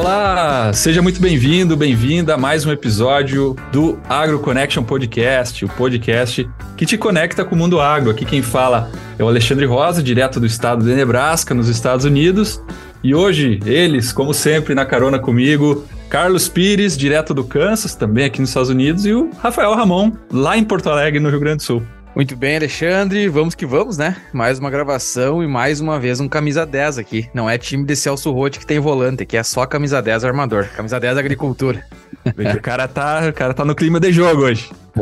Olá, seja muito bem-vindo, bem-vinda a mais um episódio do Agro Connection Podcast, o podcast que te conecta com o mundo agro. Aqui quem fala é o Alexandre Rosa, direto do estado de Nebraska, nos Estados Unidos. E hoje, eles, como sempre, na carona comigo, Carlos Pires, direto do Kansas, também aqui nos Estados Unidos, e o Rafael Ramon, lá em Porto Alegre, no Rio Grande do Sul. Muito bem, Alexandre, vamos que vamos, né? Mais uma gravação e mais uma vez um camisa 10 aqui. Não é time de Celso Rotti que tem volante, aqui é só camisa 10 armador, camisa 10 agricultura. o cara tá, o cara tá no clima de jogo hoje.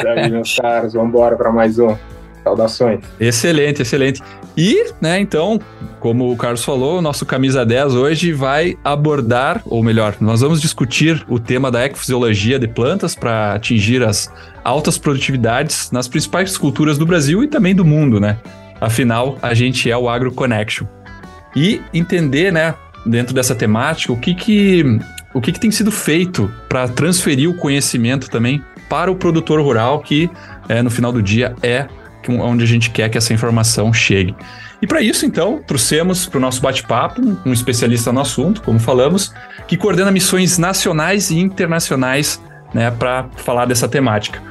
Sabe, meus caros, vamos embora para mais um. Saudações. Excelente, excelente. E, né, então, como o Carlos falou, o nosso camisa 10 hoje vai abordar, ou melhor, nós vamos discutir o tema da ecofisiologia de plantas para atingir as altas produtividades nas principais culturas do Brasil e também do mundo, né? Afinal, a gente é o Agro Connection. E entender, né, dentro dessa temática, o que que, o que, que tem sido feito para transferir o conhecimento também para o produtor rural, que é, no final do dia é onde a gente quer que essa informação chegue. E para isso, então, trouxemos para o nosso bate-papo um especialista no assunto, como falamos, que coordena missões nacionais e internacionais né, para falar dessa temática.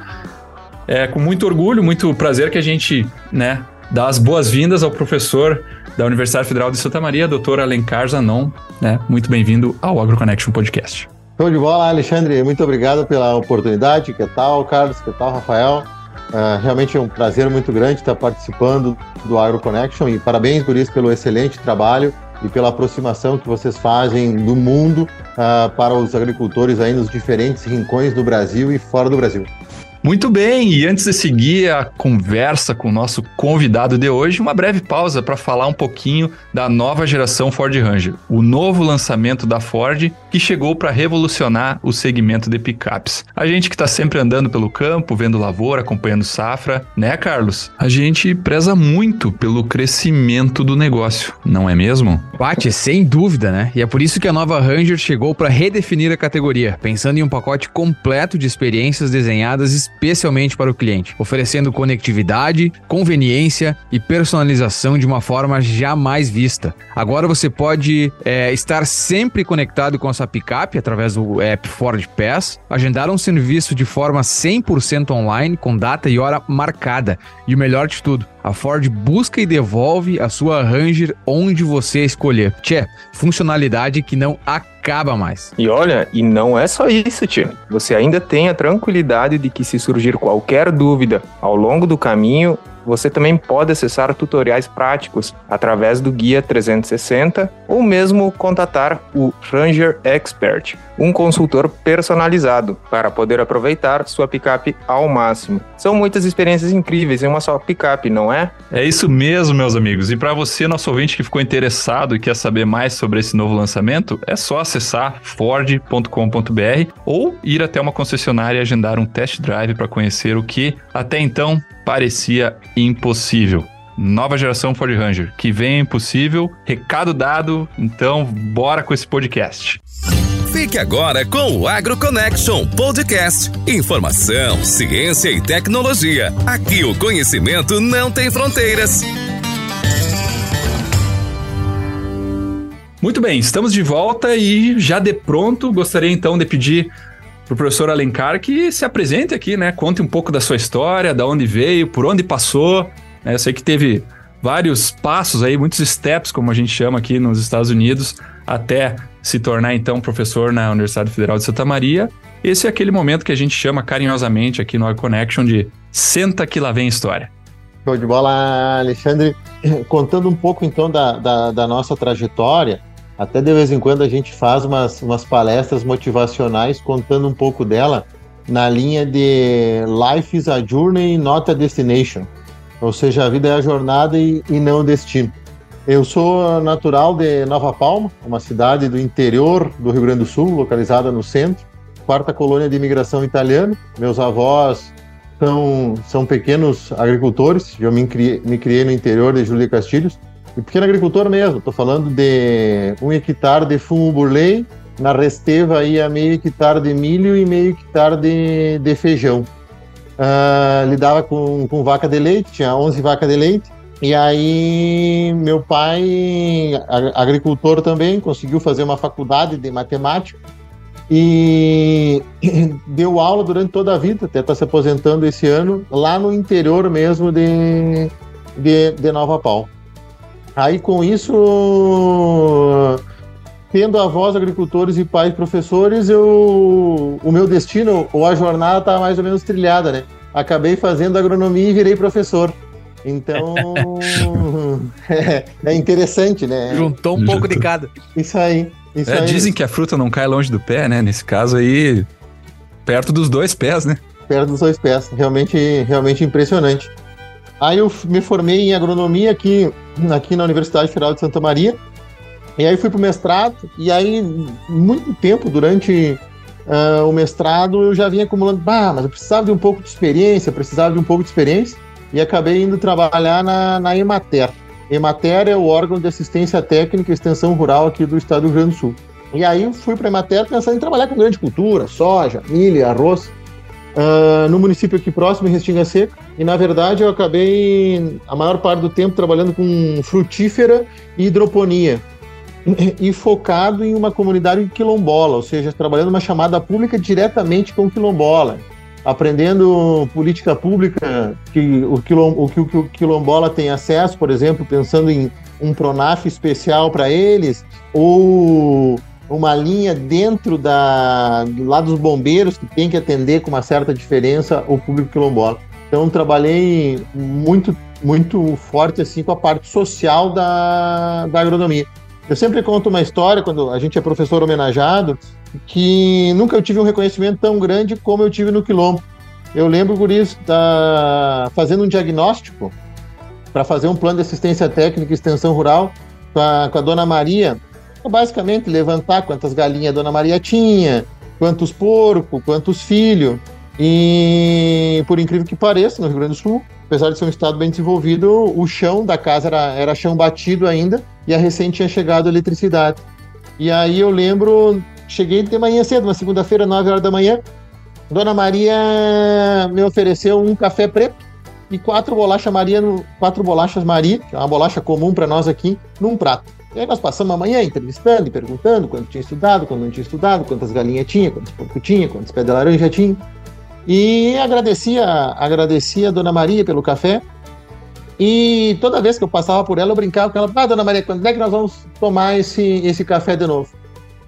É com muito orgulho, muito prazer que a gente né, dá as boas-vindas ao professor da Universidade Federal de Santa Maria, doutor Alencar Zanon. Né? Muito bem-vindo ao AgroConnection Podcast. Show de bola, Alexandre. Muito obrigado pela oportunidade. Que tal, Carlos? Que tal, Rafael? Uh, realmente é um prazer muito grande estar participando do Agro Connection e parabéns, Guris, pelo excelente trabalho e pela aproximação que vocês fazem do mundo uh, para os agricultores aí nos diferentes rincões do Brasil e fora do Brasil. Muito bem, e antes de seguir a conversa com o nosso convidado de hoje, uma breve pausa para falar um pouquinho da nova geração Ford Ranger, o novo lançamento da Ford que chegou para revolucionar o segmento de picapes. A gente que está sempre andando pelo campo, vendo lavoura, acompanhando safra, né, Carlos? A gente preza muito pelo crescimento do negócio, não é mesmo? Bate, sem dúvida, né? E é por isso que a nova Ranger chegou para redefinir a categoria, pensando em um pacote completo de experiências desenhadas especialmente para o cliente, oferecendo conectividade, conveniência e personalização de uma forma jamais vista. Agora você pode é, estar sempre conectado com a sua picape através do app Ford Pass, agendar um serviço de forma 100% online com data e hora marcada. E o melhor de tudo, a Ford busca e devolve a sua Ranger onde você escolher. Tchê, funcionalidade que não acaba mais. E olha, e não é só isso, tio. Você ainda tem a tranquilidade de que se surgir qualquer dúvida ao longo do caminho, você também pode acessar tutoriais práticos através do Guia 360 ou mesmo contatar o Ranger Expert, um consultor personalizado, para poder aproveitar sua picape ao máximo. São muitas experiências incríveis em uma só picape, não é? É isso mesmo, meus amigos. E para você, nosso ouvinte que ficou interessado e quer saber mais sobre esse novo lançamento, é só acessar ford.com.br ou ir até uma concessionária e agendar um test drive para conhecer o que até então parecia impossível. Nova geração Ford Ranger, que vem impossível, recado dado, então bora com esse podcast. Fique agora com o Agro Connection Podcast. Informação, ciência e tecnologia. Aqui o conhecimento não tem fronteiras. Muito bem, estamos de volta e já de pronto gostaria então de pedir para o professor Alencar que se apresente aqui, né? Conte um pouco da sua história, da onde veio, por onde passou. Né? Eu sei que teve vários passos aí, muitos steps, como a gente chama aqui nos Estados Unidos, até se tornar então professor na Universidade Federal de Santa Maria. Esse é aquele momento que a gente chama carinhosamente aqui no Ag Connection de senta que lá vem história. Show de bola, Alexandre. Contando um pouco então da, da, da nossa trajetória, até de vez em quando a gente faz umas, umas palestras motivacionais contando um pouco dela na linha de Life is a Journey, not a Destination. Ou seja, a vida é a jornada e, e não o destino. Eu sou natural de Nova Palma, uma cidade do interior do Rio Grande do Sul, localizada no centro, quarta colônia de imigração italiana. Meus avós são, são pequenos agricultores, eu me criei, me criei no interior de Júlio Castilhos. E pequeno agricultor mesmo, estou falando de um hectare de fumo burley, na resteva ia meio hectare de milho e meio hectare de, de feijão. Uh, lidava com, com vaca de leite, tinha 11 vacas de leite, E aí, meu pai, agricultor também, conseguiu fazer uma faculdade de matemática e deu aula durante toda a vida, até está se aposentando esse ano, lá no interior mesmo de, de, de Nova Pau. Aí, com isso, tendo avós agricultores e pais professores, eu, o meu destino, ou a jornada, está mais ou menos trilhada, né? Acabei fazendo agronomia e virei professor. Então, é, é, interessante, né? Juntou um pouco de cada. Isso aí. Isso é, aí. Dizem que a fruta não cai longe do pé, né? Nesse caso aí, perto dos dois pés, né? Perto dos dois pés. Realmente, realmente impressionante. Aí eu me formei em agronomia aqui, aqui na Universidade Federal de Santa Maria. E aí fui para o mestrado. E aí, muito tempo durante uh, o mestrado, eu já vinha acumulando. Bah, mas eu precisava de um pouco de experiência, precisava de um pouco de experiência e acabei indo trabalhar na, na Emater. Emater é o órgão de assistência técnica e extensão rural aqui do estado do Rio Grande do Sul. E aí fui para a Emater pensando em trabalhar com grande cultura, soja, milho, arroz, uh, no município aqui próximo, em Restinga Seca. E na verdade eu acabei a maior parte do tempo trabalhando com frutífera e hidroponia. E focado em uma comunidade quilombola, ou seja, trabalhando uma chamada pública diretamente com quilombola aprendendo política pública que o, quilom, o que o quilombola tem acesso, por exemplo, pensando em um Pronaf especial para eles, ou uma linha dentro da, lá dos bombeiros que tem que atender com uma certa diferença o público quilombola. Então trabalhei muito muito forte assim com a parte social da, da agronomia. Eu sempre conto uma história quando a gente é professor homenageado que nunca eu tive um reconhecimento tão grande como eu tive no Quilombo. Eu lembro, Guris, tá fazendo um diagnóstico para fazer um plano de assistência técnica e extensão rural com a, com a dona Maria. Basicamente, levantar quantas galinhas a dona Maria tinha, quantos porcos, quantos filhos. E, por incrível que pareça, no Rio Grande do Sul, apesar de ser um estado bem desenvolvido, o chão da casa era, era chão batido ainda e a recém tinha chegado a eletricidade. E aí eu lembro Cheguei de manhã cedo, uma segunda-feira, 9 horas da manhã. Dona Maria me ofereceu um café preto e quatro bolachas Maria, quatro bolachas Maria, que é uma bolacha comum para nós aqui, num prato. E aí nós passamos a manhã entrevistando e perguntando quando tinha estudado, quando não tinha estudado, quantas galinhas tinha, quantos porcos tinha, quantos pés de laranja tinha. E agradecia, agradecia a Dona Maria pelo café. E toda vez que eu passava por ela, eu brincava com ela, ah, Dona Maria, quando é que nós vamos tomar esse, esse café de novo?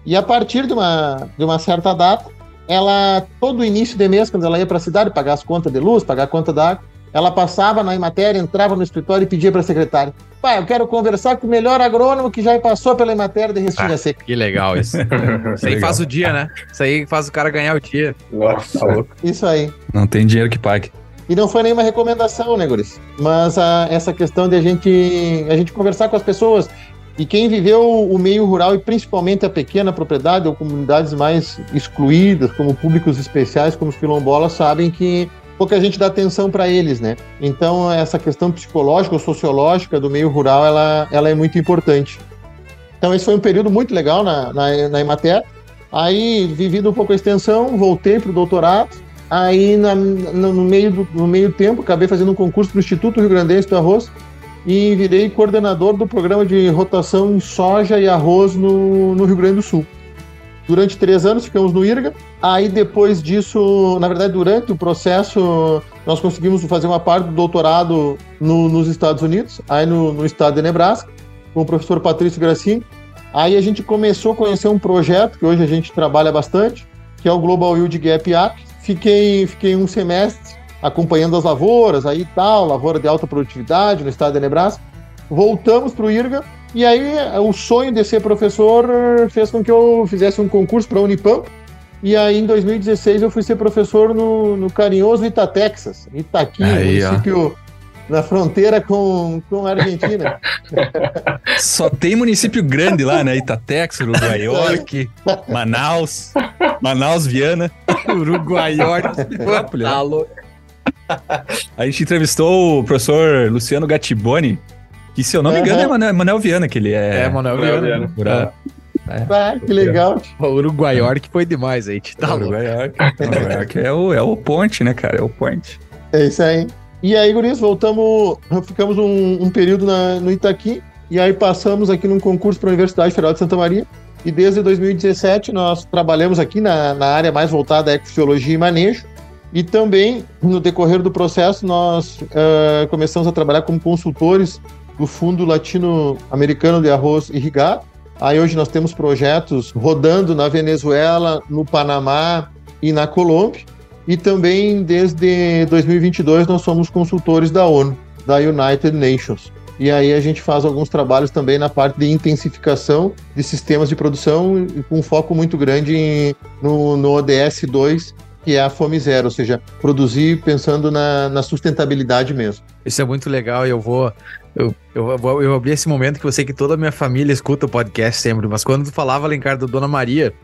E a partir de uma, de uma certa data, ela, todo início de mês, quando ela ia para a cidade pagar as contas de luz, pagar a conta d'água, ela passava na matéria, entrava no escritório e pedia para a secretária: pai, eu quero conversar com o melhor agrônomo que já passou pela matéria de Restinga ah, Seca. Que legal isso. isso aí faz o dia, né? Isso aí faz o cara ganhar o dia. Nossa, tá louco. Isso aí. Não tem dinheiro que pague. E não foi nenhuma recomendação, né, Guris? Mas a, essa questão de a gente, a gente conversar com as pessoas, e quem viveu o meio rural e principalmente a pequena propriedade ou comunidades mais excluídas, como públicos especiais, como os quilombolas, sabem que pouca gente dá atenção para eles, né? Então essa questão psicológica ou sociológica do meio rural, ela, ela é muito importante. Então esse foi um período muito legal na, na, na Emater. Aí, vivido um pouco a extensão, voltei para o doutorado. Aí, na, no, meio do, no meio tempo, acabei fazendo um concurso para o Instituto Rio Grandense do Arroz, e virei coordenador do programa de rotação em soja e arroz no, no Rio Grande do Sul. Durante três anos ficamos no IRGA. Aí depois disso, na verdade, durante o processo, nós conseguimos fazer uma parte do doutorado no, nos Estados Unidos, aí no, no, estado de Nebraska, com o professor Patrício Gracini. Aí a gente começou a conhecer um projeto que hoje a gente trabalha bastante, que é o Global Yield Gap Act. Fiquei, fiquei um semestre acompanhando as lavouras, aí tal, lavoura de alta produtividade no estado de Nebraska. Voltamos para o IRGA e aí o sonho de ser professor fez com que eu fizesse um concurso para a Unipamp. E aí em 2016 eu fui ser professor no, no carinhoso Ita, Texas, Itaqui, aí, município ó. na fronteira com, com a Argentina. Só tem município grande lá, né? Itatex, Uruguaiorque, Manaus, Manaus, Viana. Uruguaiorque. tá louco. A gente entrevistou o professor Luciano Gattiboni, que se eu não me engano uhum. é Manuel Viana, que ele é. É, Manuel Viana. Viana. É. Ah, que legal. O Uruguaior que foi demais aí, tá. Uruguaior é o, é o ponte, né, cara? É o ponte. É isso aí. E aí, guris, voltamos, ficamos um, um período na, no Itaqui, e aí passamos aqui num concurso para a Universidade Federal de Santa Maria, e desde 2017 nós trabalhamos aqui na, na área mais voltada à ecofisiologia e manejo, e também, no decorrer do processo, nós uh, começamos a trabalhar como consultores do Fundo Latino-Americano de Arroz Irrigado. Aí hoje nós temos projetos rodando na Venezuela, no Panamá e na Colômbia. E também, desde 2022, nós somos consultores da ONU, da United Nations. E aí a gente faz alguns trabalhos também na parte de intensificação de sistemas de produção, com um foco muito grande no, no ODS 2, que é a fome zero, ou seja, produzir pensando na, na sustentabilidade mesmo. Isso é muito legal e eu vou. Eu, eu, eu, abri esse momento que eu sei que toda a minha família escuta o podcast sempre, mas quando tu falava, Alencar, do Dona Maria,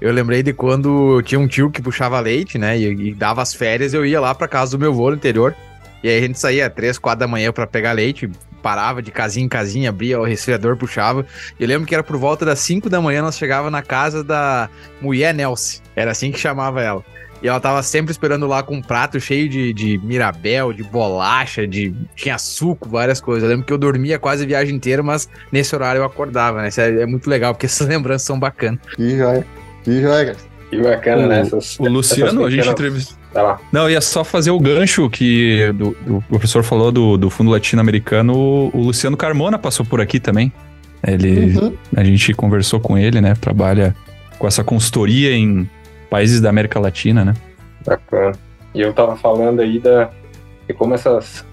eu lembrei de quando tinha um tio que puxava leite, né? E, e dava as férias, eu ia lá para casa do meu avô no interior. E aí a gente saía três, quatro da manhã para pegar leite, parava de casinha em casinha, abria o resfriador, puxava. Eu lembro que era por volta das 5 da manhã, nós chegava na casa da mulher Nelce. Era assim que chamava ela. E ela tava sempre esperando lá com um prato cheio de, de mirabel, de bolacha, de. tinha suco, várias coisas. Eu lembro que eu dormia quase a viagem inteira, mas nesse horário eu acordava, né? Isso é, é muito legal, porque essas lembranças são bacanas. Que joia. Que joia, cara. Que bacana, o, né? Essas, o Luciano, a gente entrevistou. Tá lá. Não, ia só fazer o gancho que do, do, o professor falou do, do Fundo Latino-Americano. O Luciano Carmona passou por aqui também. Ele, uhum. A gente conversou com ele, né? Trabalha com essa consultoria em países da América Latina, né? Bacana. E eu tava falando aí da, de como essas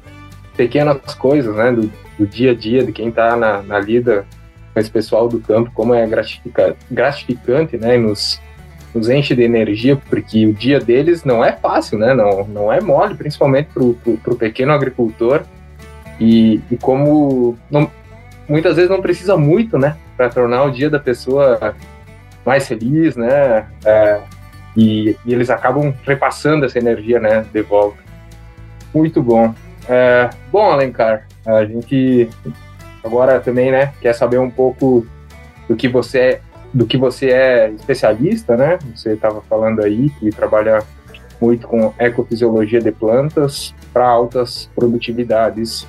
pequenas coisas, né? Do, do dia a dia, de quem tá na, na lida com esse pessoal do campo, como é gratificante, gratificante né? E nos nos enche de energia, porque o dia deles não é fácil, né? Não, não é mole, principalmente para o pequeno agricultor. E, e como não, muitas vezes não precisa muito, né? Para tornar o dia da pessoa mais feliz, né? É, e, e, eles acabam repassando essa energia, né? De volta. Muito bom. É, bom, Alencar, a gente agora também, né? Quer saber um pouco do que você do que você é especialista, né? Você estava falando aí que trabalha muito com ecofisiologia de plantas para altas produtividades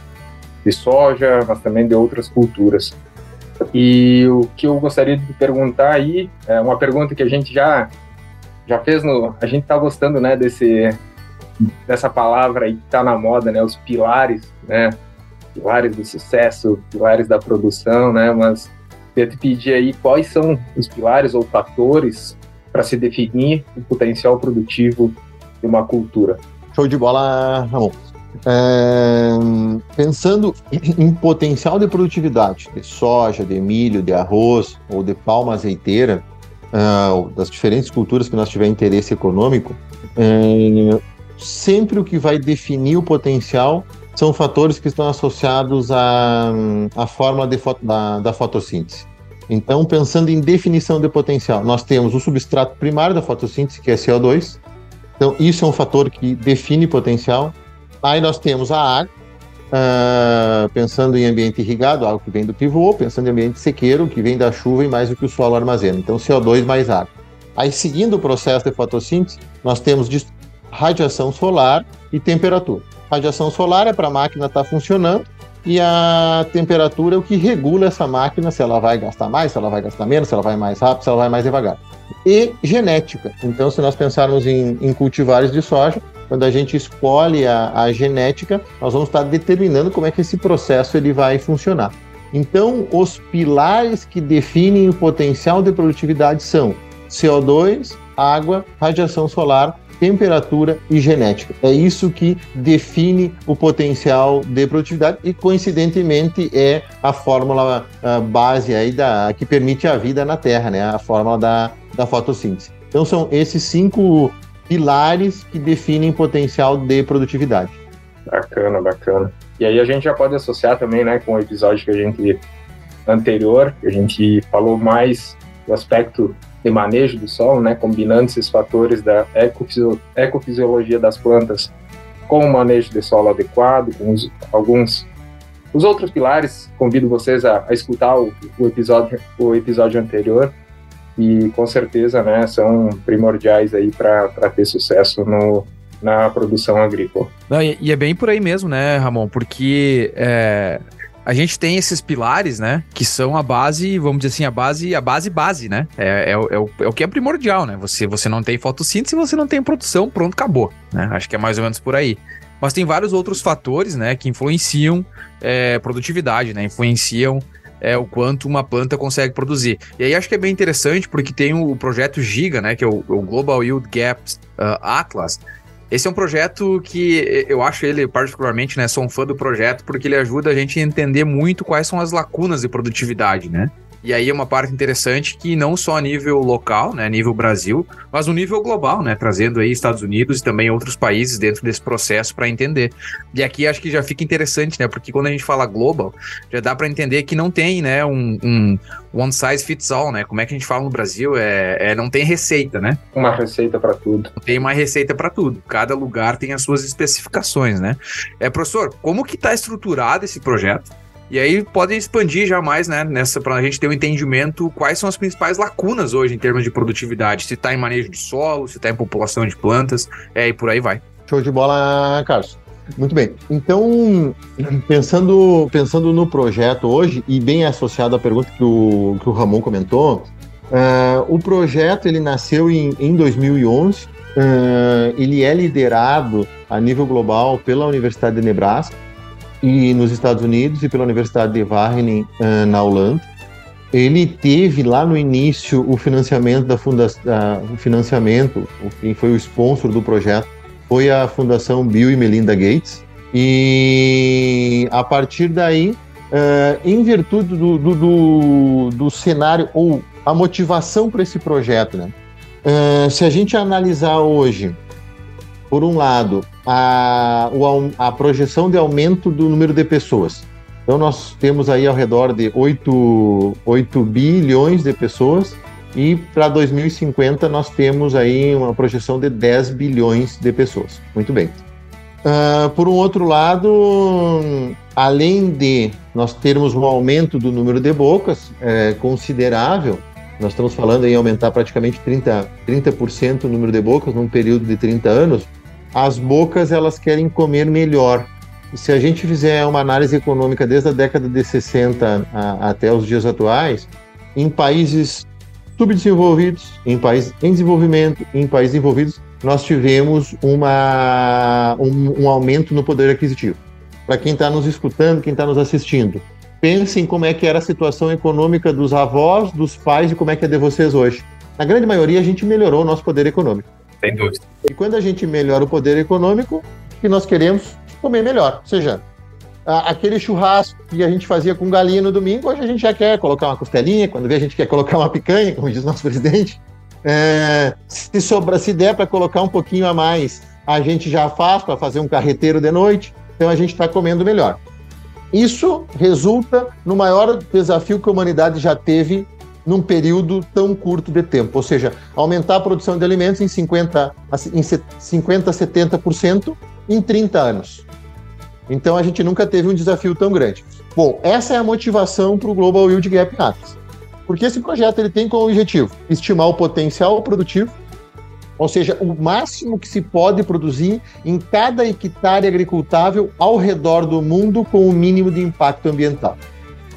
de soja, mas também de outras culturas. E o que eu gostaria de perguntar aí é uma pergunta que a gente já já fez no, a gente está gostando, né, desse dessa palavra aí que está na moda, né, os pilares, né, pilares do sucesso, pilares da produção, né, mas Queria te pedir aí quais são os pilares ou fatores para se definir o potencial produtivo de uma cultura. Show de bola, Ramon. É, pensando em potencial de produtividade de soja, de milho, de arroz ou de palma azeiteira, uh, das diferentes culturas que nós tiver interesse econômico, é, sempre o que vai definir o potencial são fatores que estão associados à, à forma da, da fotossíntese. Então, pensando em definição de potencial, nós temos o substrato primário da fotossíntese, que é CO2. Então, isso é um fator que define potencial. Aí nós temos a água, uh, pensando em ambiente irrigado, algo que vem do pivô, pensando em ambiente sequeiro, que vem da chuva e mais do que o solo armazena. Então, CO2 mais água. Aí, seguindo o processo de fotossíntese, nós temos radiação solar e temperatura. Radiação solar é para a máquina estar tá funcionando e a temperatura é o que regula essa máquina, se ela vai gastar mais, se ela vai gastar menos, se ela vai mais rápido, se ela vai mais devagar. E genética. Então, se nós pensarmos em, em cultivares de soja, quando a gente escolhe a, a, genética, nós vamos estar determinando como é que esse processo ele vai funcionar. Então, os pilares que definem o potencial de produtividade são CO2, água, radiação solar temperatura e genética. É isso que define o potencial de produtividade e, coincidentemente, é a fórmula a base aí da, que permite a vida na Terra, né? a fórmula da, da fotossíntese. Então, são esses cinco pilares que definem potencial de produtividade. Bacana, bacana. E aí a gente já pode associar também né, com o episódio que a gente anterior, que a gente falou mais do aspecto de manejo do solo, né, combinando esses fatores da ecofisiologia das plantas com o manejo de solo adequado, com os, alguns os outros pilares. Convido vocês a, a escutar o, o, episódio o episódio anterior e com certeza, né, são primordiais aí para ter sucesso no na produção agrícola. Não, e, e, é bem por aí mesmo, né, Ramon? Porque é, a gente tem esses pilares, né? Que são a base, vamos dizer assim, a base, a base base, né? É, é, é, o, é o que é primordial, né? Você, você não tem fotossíntese, você não tem produção, pronto, acabou. Né? Acho que é mais ou menos por aí. Mas tem vários outros fatores, né? Que influenciam é, produtividade, né? Influenciam é, o quanto uma planta consegue produzir. E aí acho que é bem interessante porque tem o projeto Giga, né? Que é o, o Global Yield Gaps uh, Atlas, esse é um projeto que eu acho ele particularmente, né, sou um fã do projeto porque ele ajuda a gente a entender muito quais são as lacunas de produtividade, né? E aí é uma parte interessante que não só a nível local, né, nível Brasil, mas no nível global, né, trazendo aí Estados Unidos e também outros países dentro desse processo para entender. E aqui acho que já fica interessante, né, porque quando a gente fala global, já dá para entender que não tem, né, um, um, one size fits all, né? Como é que a gente fala no Brasil? É, é não tem receita, né? Uma receita para tudo. Não tem uma receita para tudo. Cada lugar tem as suas especificações, né? É, professor, como que está estruturado esse projeto? E aí pode expandir já mais, né, nessa para a gente ter um entendimento quais são as principais lacunas hoje em termos de produtividade, se está em manejo de solo, se está em população de plantas, é, e por aí vai. Show de bola, Carlos. Muito bem. Então, pensando, pensando no projeto hoje, e bem associado à pergunta que o, que o Ramon comentou, uh, o projeto ele nasceu em, em 2011, uh, ele é liderado a nível global pela Universidade de Nebraska, e nos Estados Unidos e pela Universidade de Wageningen uh, na Holanda. Ele teve lá no início o financiamento da fundação, uh, o financiamento, quem foi o sponsor do projeto foi a Fundação Bill e Melinda Gates. E a partir daí, uh, em virtude do, do, do, do, cenário ou a motivação para esse projeto, né? se a gente analisar hoje por um lado, a, a projeção de aumento do número de pessoas. Então, nós temos aí ao redor de 8, 8 bilhões de pessoas e para 2050 nós temos aí uma projeção de 10 bilhões de pessoas. Muito bem. Uh, por um outro lado, além de nós termos um aumento do número de bocas é, considerável, nós estamos falando em aumentar praticamente 30%, 30 o número de bocas num período de 30 anos. As bocas elas querem comer melhor. Se a gente fizer uma análise econômica desde a década de 60 a, até os dias atuais, em países subdesenvolvidos, em países em desenvolvimento, em países envolvidos, nós tivemos uma, um, um aumento no poder aquisitivo. Para quem está nos escutando, quem está nos assistindo, pensem como é que era a situação econômica dos avós, dos pais e como é que é de vocês hoje. Na grande maioria, a gente melhorou o nosso poder econômico. Sem dúvida. E quando a gente melhora o poder econômico, que nós queremos comer melhor. Ou seja, aquele churrasco que a gente fazia com galinha no domingo, hoje a gente já quer colocar uma costelinha, quando vê a gente quer colocar uma picanha, como diz nosso presidente. É, se sobra, se der para colocar um pouquinho a mais, a gente já faz para fazer um carreteiro de noite. Então a gente está comendo melhor. Isso resulta no maior desafio que a humanidade já teve num período tão curto de tempo, ou seja, aumentar a produção de alimentos em 50 em 50 70% em 30 anos. Então a gente nunca teve um desafio tão grande. Bom, essa é a motivação para o Global Yield Gap Atlas. Porque esse projeto ele tem como objetivo estimar o potencial produtivo, ou seja, o máximo que se pode produzir em cada hectare agricultável ao redor do mundo com o mínimo de impacto ambiental.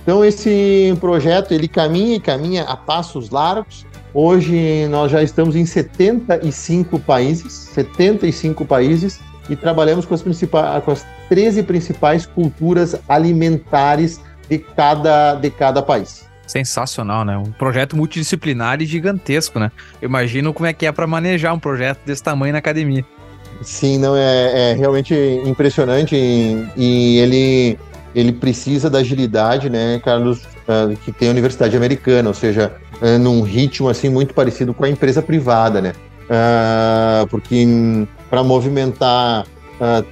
Então esse projeto ele caminha e caminha a passos largos. Hoje nós já estamos em 75 países, 75 países e trabalhamos com as, principais, com as 13 principais culturas alimentares de cada, de cada país. Sensacional, né? Um projeto multidisciplinar e gigantesco, né? Imagino como é que é para manejar um projeto desse tamanho na academia. Sim, não é, é realmente impressionante e, e ele ele precisa da agilidade, né, Carlos, uh, que tem a Universidade Americana, ou seja, uh, num ritmo assim muito parecido com a empresa privada, né? Uh, porque para movimentar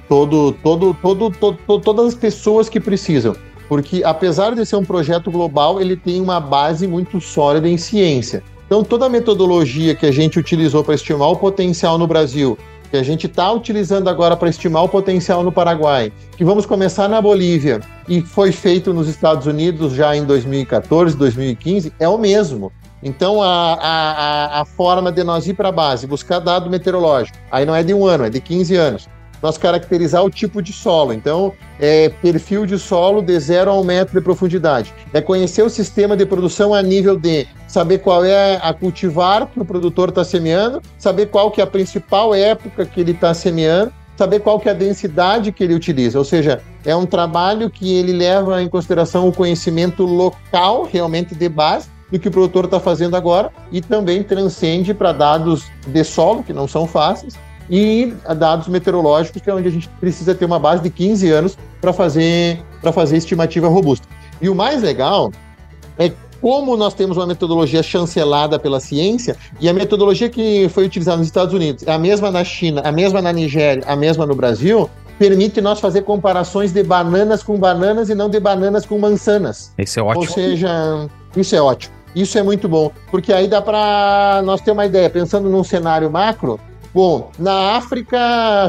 todo, todo, todo, todo, todas as pessoas que precisam, porque apesar de ser um projeto global, ele tem uma base muito sólida em ciência. Então, toda a metodologia que a gente utilizou para estimar o potencial no Brasil que a gente está utilizando agora para estimar o potencial no Paraguai, que vamos começar na Bolívia e foi feito nos Estados Unidos já em 2014, 2015, é o mesmo. Então, a, a, a forma de nós ir para a base, buscar dado meteorológico, aí não é de um ano, é de 15 anos. Nós caracterizar o tipo de solo. Então, é perfil de solo de 0 a 1 um metro de profundidade. É conhecer o sistema de produção a nível de saber qual é a cultivar que o produtor está semeando, saber qual que é a principal época que ele está semeando, saber qual que é a densidade que ele utiliza. Ou seja, é um trabalho que ele leva em consideração o conhecimento local, realmente de base, do que o produtor está fazendo agora e também transcende para dados de solo, que não são fáceis, e dados meteorológicos, que é onde a gente precisa ter uma base de 15 anos para fazer, fazer estimativa robusta. E o mais legal é como nós temos uma metodologia chancelada pela ciência, e a metodologia que foi utilizada nos Estados Unidos é a mesma na China, a mesma na Nigéria, a mesma no Brasil, permite nós fazer comparações de bananas com bananas e não de bananas com mançanas. Isso é ótimo. Ou seja, isso é ótimo. Isso é muito bom, porque aí dá para nós ter uma ideia, pensando num cenário macro. Bom, na África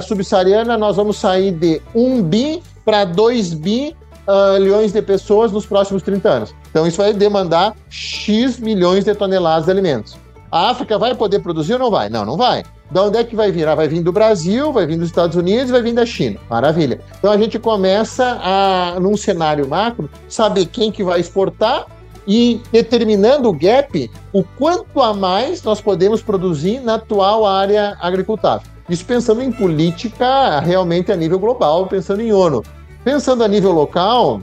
subsaariana nós vamos sair de 1 bi para 2 bi uh, milhões de pessoas nos próximos 30 anos. Então isso vai demandar X milhões de toneladas de alimentos. A África vai poder produzir ou não vai? Não, não vai. Da onde é que vai vir? Ah, vai vir do Brasil, vai vir dos Estados Unidos, vai vir da China. Maravilha. Então a gente começa a, num cenário macro, saber quem que vai exportar e determinando o gap, o quanto a mais nós podemos produzir na atual área agricultável. Isso pensando em política realmente a nível global, pensando em ONU. Pensando a nível local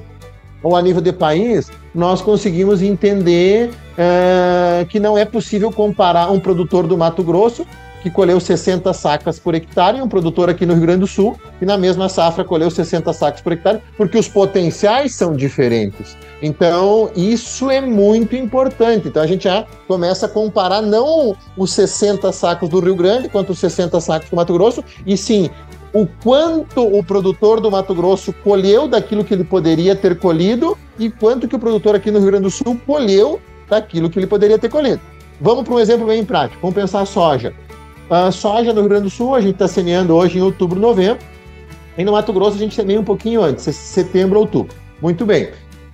ou a nível de país, nós conseguimos entender é, que não é possível comparar um produtor do Mato Grosso que colheu 60 sacas por hectare, e um produtor aqui no Rio Grande do Sul, que na mesma safra colheu 60 sacas por hectare, porque os potenciais são diferentes. Então, isso é muito importante. Então, a gente já começa a comparar não os 60 sacos do Rio Grande quanto os 60 sacos do Mato Grosso, e sim o quanto o produtor do Mato Grosso colheu daquilo que ele poderia ter colhido e quanto que o produtor aqui no Rio Grande do Sul colheu daquilo que ele poderia ter colhido. Vamos para um exemplo bem prático. Vamos pensar a soja. A soja no Rio Grande do Sul, a gente está semeando hoje em outubro, novembro. E no Mato Grosso a gente semeia um pouquinho antes, setembro, outubro. Muito bem.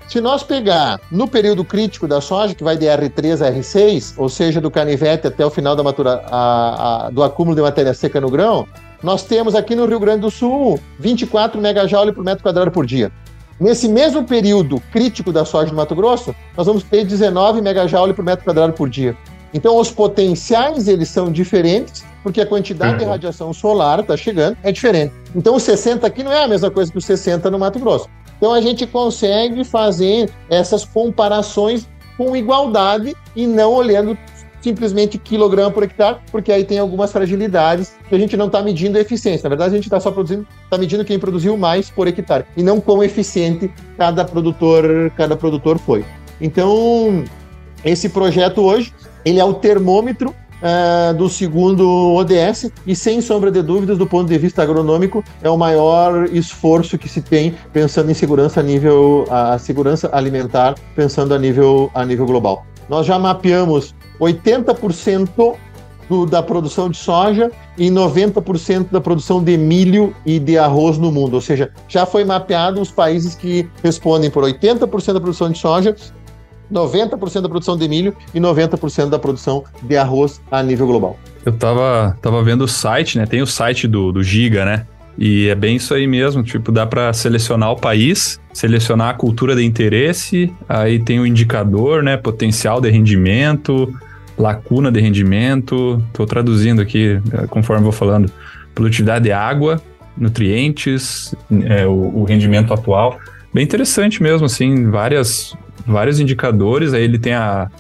Se nós pegar no período crítico da soja, que vai de R3 a R6, ou seja, do canivete até o final da matura, a, a, do acúmulo de matéria seca no grão, nós temos aqui no Rio Grande do Sul 24 megajoule por metro quadrado por dia. Nesse mesmo período crítico da soja no Mato Grosso, nós vamos ter 19 megajoule por metro quadrado por dia. Então, os potenciais eles são diferentes, porque a quantidade uhum. de radiação solar está chegando é diferente. Então, o 60 aqui não é a mesma coisa que o 60 no Mato Grosso. Então, a gente consegue fazer essas comparações com igualdade e não olhando simplesmente quilograma por hectare, porque aí tem algumas fragilidades que a gente não está medindo a eficiência. Na verdade, a gente está só produzindo, está medindo quem produziu mais por hectare e não quão eficiente cada produtor, cada produtor foi. Então, esse projeto hoje ele é o termômetro uh, do segundo ODS e, sem sombra de dúvidas, do ponto de vista agronômico, é o maior esforço que se tem pensando em segurança a nível a segurança alimentar, pensando a nível a nível global. Nós já mapeamos 80% do, da produção de soja e 90% da produção de milho e de arroz no mundo. Ou seja, já foi mapeado os países que respondem por 80% da produção de soja 90% da produção de milho e 90% da produção de arroz a nível global. Eu tava, tava vendo o site, né? Tem o site do, do Giga, né? E é bem isso aí mesmo, tipo, dá para selecionar o país, selecionar a cultura de interesse, aí tem o indicador, né, potencial de rendimento, lacuna de rendimento, estou traduzindo aqui eh, conforme vou falando, produtividade de água, nutrientes, é, o, o rendimento atual. Bem interessante mesmo, assim, várias vários indicadores, aí ele tem a,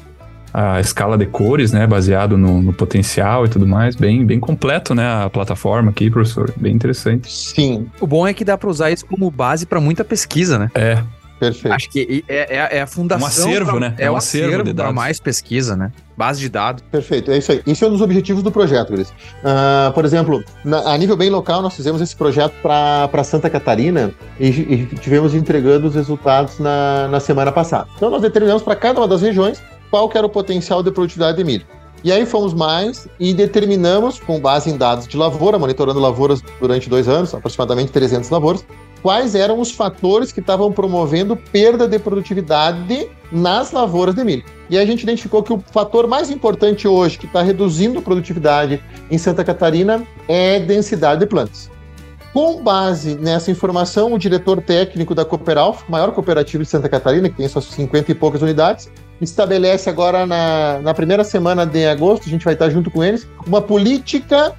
a escala de cores, né, baseado no, no, potencial e tudo mais, bem, bem completo, né, a plataforma aqui, professor, bem interessante. Sim. O bom é que dá para usar isso como base para muita pesquisa, né? É. Perfeito. Acho que é, é, é a fundação. Um acervo, pra, né? É, é um acervo, acervo para mais pesquisa, né? Base de dados. Perfeito, é isso aí. Isso é um dos objetivos do projeto, Gris. Uh, por exemplo, na, a nível bem local, nós fizemos esse projeto para Santa Catarina e, e, tivemos entregando os resultados na, na semana passada. Então, nós determinamos para cada uma das regiões qual que era o potencial de produtividade de milho. E aí fomos mais e determinamos, com base em dados de lavoura, monitorando lavouras durante dois anos, aproximadamente 300 lavouras, quais eram os fatores que estavam promovendo perda de produtividade nas lavouras de milho. E a gente identificou que o fator mais importante hoje, que está reduzindo a produtividade em Santa Catarina, é densidade de plantas. Com base nessa informação, o diretor técnico da Cooperalf, maior cooperativa de Santa Catarina, que tem suas 50 e poucas unidades, estabelece agora na, na primeira semana de agosto, a gente vai estar junto com eles, uma política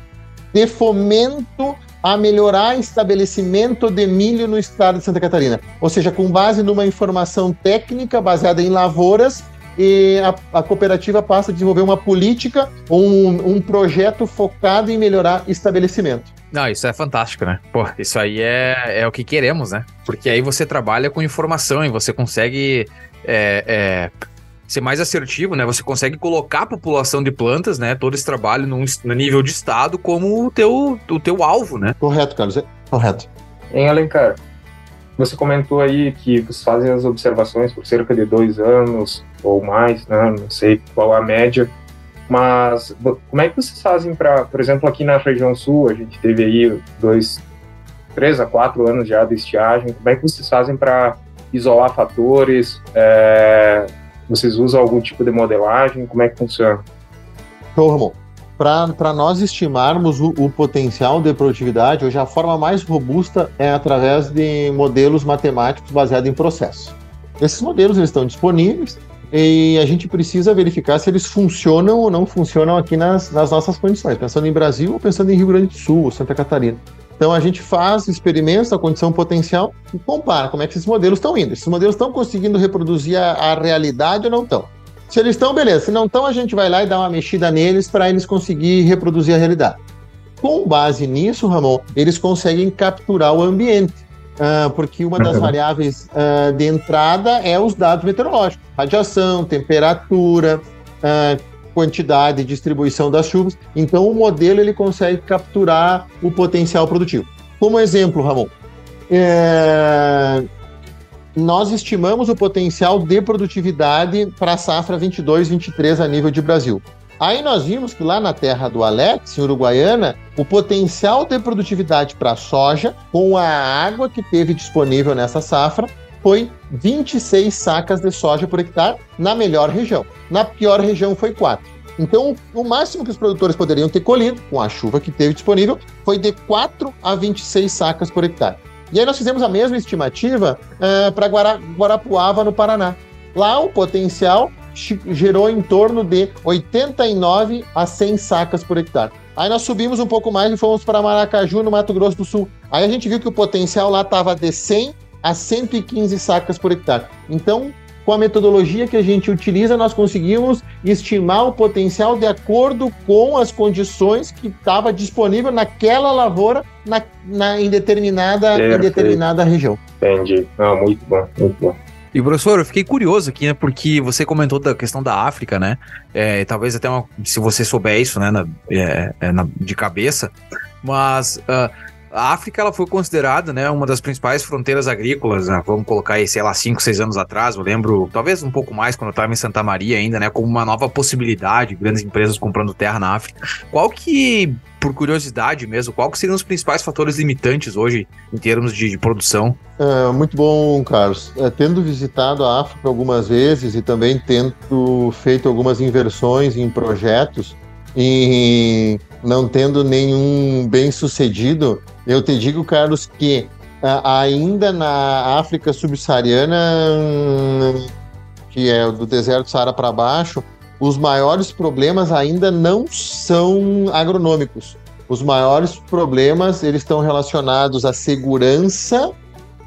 de fomento a melhorar estabelecimento de milho no estado de Santa Catarina. Ou seja, com base numa informação técnica baseada em lavouras, e a, a cooperativa passa a desenvolver uma política ou um, um projeto focado em melhorar estabelecimento. Não, isso é fantástico, né? Pô, isso aí é, é o que queremos, né? Porque aí você trabalha com informação e você consegue é, é, ser mais assertivo, né? Você consegue colocar a população de plantas, né? Todo esse trabalho num, no nível de estado como o teu, o teu alvo, né? Correto, Carlos. É correto. Em Alencar, você comentou aí que vocês fazem as observações por cerca de dois anos ou mais, né? Não sei qual a média mas como é que vocês fazem para, por exemplo, aqui na região sul, a gente teve aí dois, três a quatro anos já de estiagem, como é que vocês fazem para isolar fatores? É, vocês usam algum tipo de modelagem? Como é que funciona? Show, Ramon. Para nós estimarmos o, o, potencial de produtividade, hoje a forma mais robusta é através de modelos matemáticos baseados em processos. Esses modelos eles estão disponíveis, e a gente precisa verificar se eles funcionam ou não funcionam aqui nas, nas nossas condições, pensando em Brasil ou pensando em Rio Grande do Sul ou Santa Catarina. Então a gente faz experimentos da condição potencial e compara como é que esses modelos estão indo. Esses modelos estão conseguindo reproduzir a, a realidade ou não estão? Se eles estão, beleza. Se não estão, a gente vai lá e dá uma mexida neles para eles conseguir reproduzir a realidade. Com base nisso, Ramon, eles conseguem capturar o ambiente. Uh, porque uma das variáveis uh, de entrada é os dados meteorológicos, radiação, temperatura, uh, quantidade e distribuição das chuvas. Então o modelo ele consegue capturar o potencial produtivo. Como exemplo, Ramon, é... nós estimamos o potencial de produtividade para a safra 22-23 a nível de Brasil. Aí nós vimos que lá na terra do Alex, em Uruguaiana, o potencial de produtividade para a soja, com a água que teve disponível nessa safra, foi 26 sacas de soja por hectare na melhor região. Na pior região foi 4. Então, o máximo que os produtores poderiam ter colhido, com a chuva que teve disponível, foi de 4 a 26 sacas por hectare. E aí nós fizemos a mesma estimativa uh, para Guara Guarapuava, no Paraná. Lá o potencial gerou em torno de 89 a 100 sacas por hectare. Aí nós subimos um pouco mais e fomos para Maracaju, no Mato Grosso do Sul. Aí a gente viu que o potencial lá estava de 100 a 115 sacas por hectare. Então, com a metodologia que a gente utiliza, nós conseguimos estimar o potencial de acordo com as condições que estava disponível naquela lavoura na, na em, determinada, em determinada região. Entendi. Ah, muito bom, muito bom. E professor, eu fiquei curioso aqui, né? Porque você comentou da questão da África, né? É, talvez até uma, se você souber isso, né? Na, é, é, na, de cabeça. Mas uh, a África ela foi considerada né, uma das principais fronteiras agrícolas, né, vamos colocar aí, sei lá, 5, 6 anos atrás, eu lembro, talvez um pouco mais, quando eu estava em Santa Maria ainda, né, como uma nova possibilidade, grandes empresas comprando terra na África. Qual que, por curiosidade mesmo, qual que seriam os principais fatores limitantes hoje em termos de, de produção? É, muito bom, Carlos. É, tendo visitado a África algumas vezes e também tendo feito algumas inversões em projetos, e não tendo nenhum bem sucedido, eu te digo, Carlos, que ainda na África subsaariana, que é do deserto Saara para baixo, os maiores problemas ainda não são agronômicos. Os maiores problemas eles estão relacionados à segurança,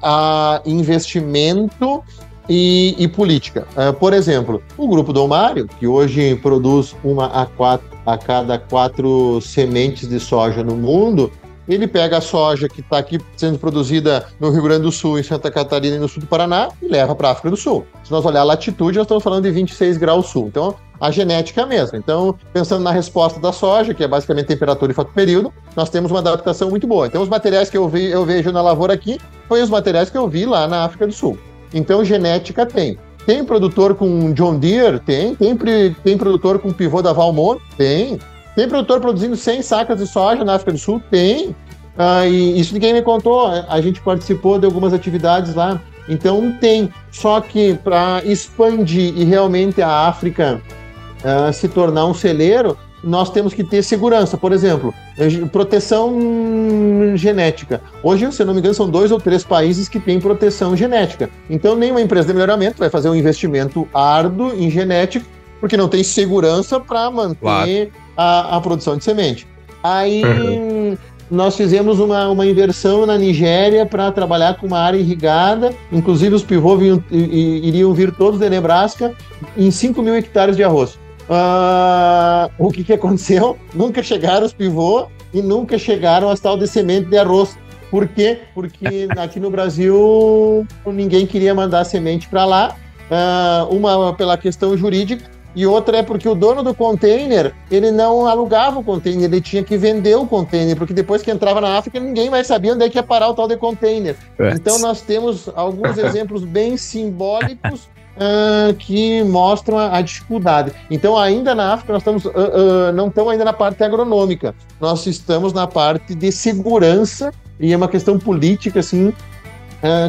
a investimento e, e política. Uh, por exemplo, o grupo do Mário, que hoje produz uma a, quatro, a cada quatro sementes de soja no mundo, ele pega a soja que está aqui sendo produzida no Rio Grande do Sul, em Santa Catarina e no sul do Paraná e leva para a África do Sul. Se nós olhar a latitude, nós estamos falando de 26 graus sul. Então, a genética é a mesma. Então, pensando na resposta da soja, que é basicamente temperatura e fato período, nós temos uma adaptação muito boa. Então, os materiais que eu, vi, eu vejo na lavoura aqui foi os materiais que eu vi lá na África do Sul. Então, genética tem. Tem produtor com John Deere? Tem. Tem, tem produtor com pivô da Valmont? Tem. Tem produtor produzindo 100 sacas de soja na África do Sul? Tem. Ah, e isso ninguém me contou. A gente participou de algumas atividades lá Então tem, só que para expandir e realmente a África uh, se tornar um celeiro, nós temos que ter segurança. Por exemplo, proteção genética. Hoje, se eu não me engano, são dois ou três países que têm proteção genética. Então, nenhuma empresa de melhoramento vai fazer um investimento árduo em genética, porque não tem segurança para manter claro. a, a, produção de semente. Aí. Uhum. Nós fizemos uma, uma inversão na Nigéria para trabalhar com uma área irrigada. Inclusive, os pivôs iriam vir todos de Nebraska em 5 mil hectares de arroz. Uh, o que, que aconteceu? Nunca chegaram os pivôs e nunca chegaram as tal de semente de arroz. Por quê? Porque aqui no Brasil ninguém queria mandar semente para lá. Uh, uma pela questão jurídica e outra é porque o dono do container ele não alugava o container, ele tinha que vender o container, porque depois que entrava na África ninguém mais sabia onde é que ia parar o tal de container. É. Então nós temos alguns exemplos bem simbólicos uh, que mostram a, a, dificuldade. Então, ainda na África, nós estamos, uh, uh, não estamos ainda na parte agronômica, nós estamos na parte de segurança e é uma questão política, assim,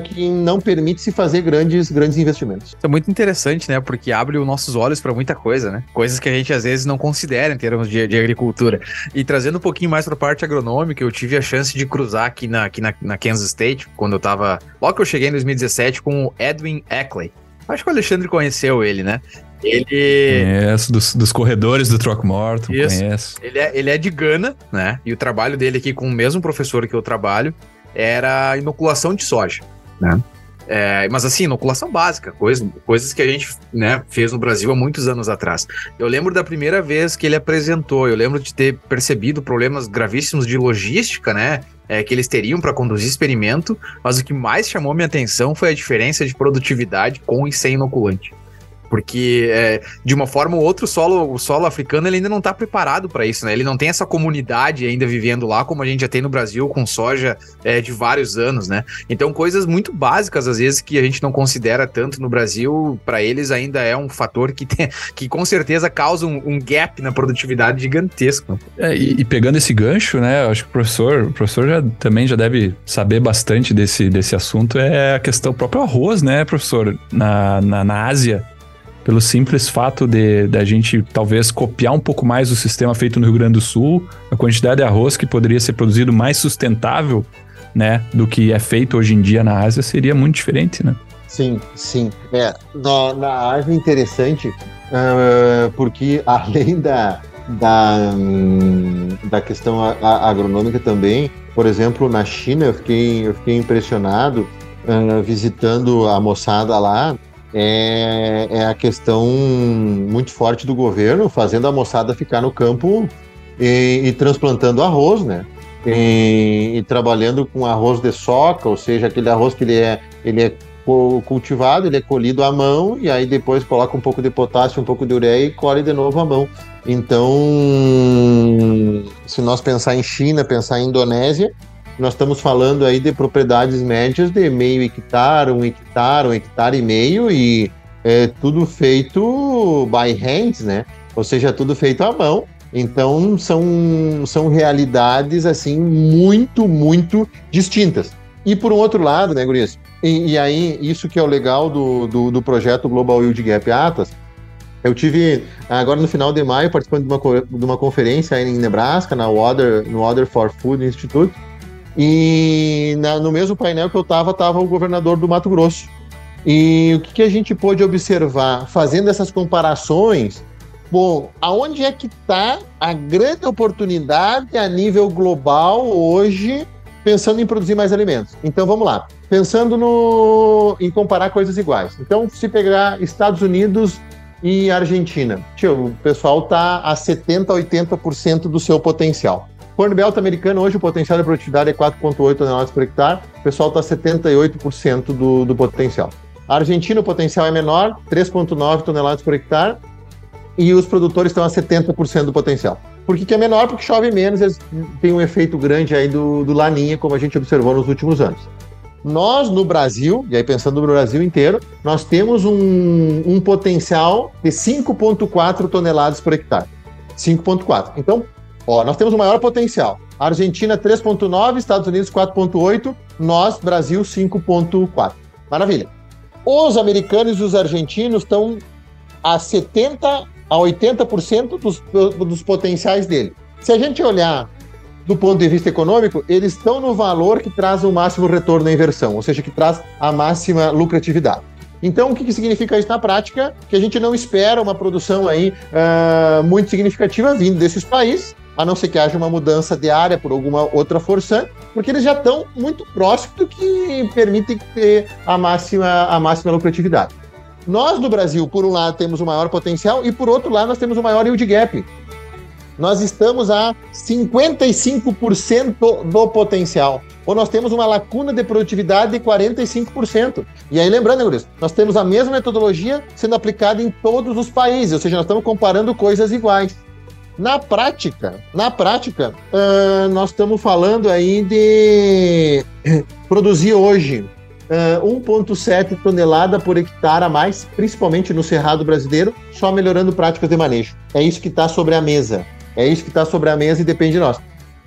que não permite se fazer grandes, grandes investimentos. Isso é muito interessante, né? Porque abre os nossos olhos para muita coisa, né? Coisas que a gente às vezes não considera em termos de, de agricultura. E trazendo um pouquinho mais para a parte agronômica, eu tive a chance de cruzar aqui na, aqui na, na Kansas State, quando eu estava. Logo que eu cheguei em 2017, com o Edwin Eckley. Acho que o Alexandre conheceu ele, né? Ele. Conheço, dos, dos corredores do Throckmorton, Isso. conheço. Ele é, ele é de Gana, né? E o trabalho dele aqui com o mesmo professor que eu trabalho era inoculação de soja, né? É, mas assim, inoculação básica, coisa, coisas que a gente né, fez no Brasil há muitos anos atrás. Eu lembro da primeira vez que ele apresentou, eu lembro de ter percebido problemas gravíssimos de logística, né? É, que eles teriam para conduzir experimento, mas o que mais chamou minha atenção foi a diferença de produtividade com e sem inoculante. Porque, é, de uma forma ou outra, o solo, o solo africano ele ainda não está preparado para isso, né? Ele não tem essa comunidade ainda vivendo lá, como a gente já tem no Brasil, com soja é, de vários anos, né? Então, coisas muito básicas, às vezes, que a gente não considera tanto no Brasil, para eles ainda é um fator que, tem, que com certeza causa um, um gap na produtividade gigantesco. É, e, e, pegando esse gancho, né? Acho que o professor, o professor já, também já deve saber bastante desse, desse assunto, é a questão próprio arroz, né, professor? Na, na, na Ásia pelo simples fato de da gente talvez copiar um pouco mais o sistema feito no Rio Grande do Sul, a quantidade de arroz que poderia ser produzido mais sustentável, né, do que é feito hoje em dia na Ásia seria muito diferente, né? Sim, sim. É, na, na Ásia é interessante, uh, porque além da, da, da questão agronômica também, por exemplo, na China eu fiquei, eu fiquei impressionado uh, visitando a moçada lá, é, é a questão muito forte do governo fazendo a moçada ficar no campo e, e transplantando arroz, né? E, e, trabalhando com arroz de soca, ou seja, aquele arroz que ele é, ele é cultivado, ele é colhido à mão e aí depois coloca um pouco de potássio, um pouco de ureia e colhe de novo à mão. Então, se nós pensar em China, pensar em Indonésia, nós estamos falando aí de propriedades médias de meio hectare, um hectare, um hectare e meio, e é tudo feito by hands, né? Ou seja, tudo feito à mão. Então são, são realidades assim muito, muito distintas. E por um outro lado, né, Gurias? E, e aí, isso que é o legal do, do, do projeto Global Yield Gap Atlas, eu tive, agora no final de maio, participando de uma, de uma conferência em Nebraska, na Water, no Water for Food Institute, e na, no mesmo painel que eu estava, estava o governador do Mato Grosso. E o que, que a gente pôde observar fazendo essas comparações? Bom, aonde é que está a grande oportunidade a nível global hoje, pensando em produzir mais alimentos? Então vamos lá. Pensando no, em comparar coisas iguais. Então, se pegar Estados Unidos e Argentina, tio, o pessoal está a 70%, 80% do seu potencial. Corn Belt americano, hoje o potencial de produtividade é 4,8 toneladas por hectare, o pessoal está 78% do, do potencial. A Argentina, o potencial é menor, 3,9 toneladas por hectare, e os produtores estão a 70% do potencial. Por que, que, é menor? Porque chove menos, eles têm um efeito grande aí do, do laninha, como a gente observou nos últimos anos. Nós, no Brasil, e aí pensando no Brasil inteiro, nós temos um, um potencial de 5,4 toneladas por hectare. 5,4. Então, Ó, nós temos o maior potencial. Argentina 3.9, Estados Unidos 4.8, nós, Brasil 5.4. Maravilha. Os americanos e os argentinos estão a 70 a 80% dos, dos potenciais dele. Se a gente olhar do ponto de vista econômico, eles estão no valor que traz o máximo retorno na inversão, ou seja, que traz a máxima lucratividade. Então, o que, que significa isso na prática? Que a gente não espera uma produção aí uh, muito significativa vindo desses países, a não ser que haja uma mudança de área por alguma outra força, porque eles já estão muito próximos do que permite ter a máxima, a máxima lucratividade. Nós, no Brasil, por um lado, temos o maior potencial e, por outro lado, nós temos o maior yield gap. Nós estamos a 55% do potencial. Ou nós temos uma lacuna de produtividade de 45%. E aí, lembrando, Guris, nós temos a mesma metodologia sendo aplicada em todos os países, ou seja, nós estamos comparando coisas iguais. Na prática, na prática, uh, nós estamos falando aí de produzir hoje uh, 1,7 tonelada por hectare a mais, principalmente no cerrado brasileiro, só melhorando práticas de manejo. É isso que está sobre a mesa. É isso que está sobre a mesa e depende de nós.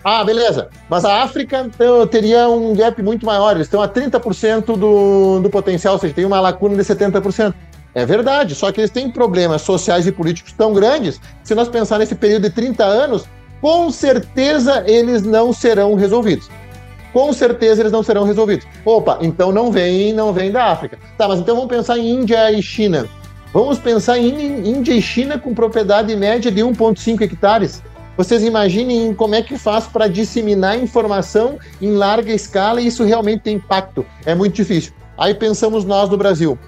Ah, beleza. Mas a África então, teria um gap muito maior. Eles estão a 30% do, do potencial, ou seja, tem uma lacuna de 70%. É verdade, só que eles têm problemas sociais e políticos tão grandes, se nós pensar nesse período de 30 anos, com certeza eles não serão resolvidos com certeza eles não serão resolvidos. Opa, então não vem, não vem da África. Tá, mas então vamos pensar em Índia e China. Vamos pensar em Índia e China com propriedade média de 1,5 hectares. Vocês imaginem como é que faz para disseminar informação em larga escala e isso realmente tem impacto. É muito difícil. Aí pensamos nós no Brasil.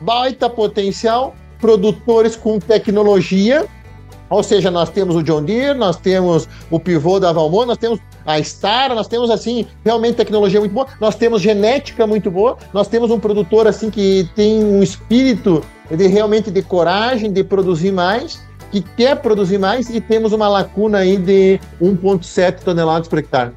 Baita potencial, produtores com tecnologia, ou seja, nós temos o John Deere, nós temos o pivô da Valmont, nós temos a Star, nós temos assim realmente tecnologia muito boa, nós temos genética muito boa, nós temos um produtor assim que tem um espírito de realmente de coragem de produzir mais, que quer produzir mais e temos uma lacuna aí de 1.7 toneladas por hectare.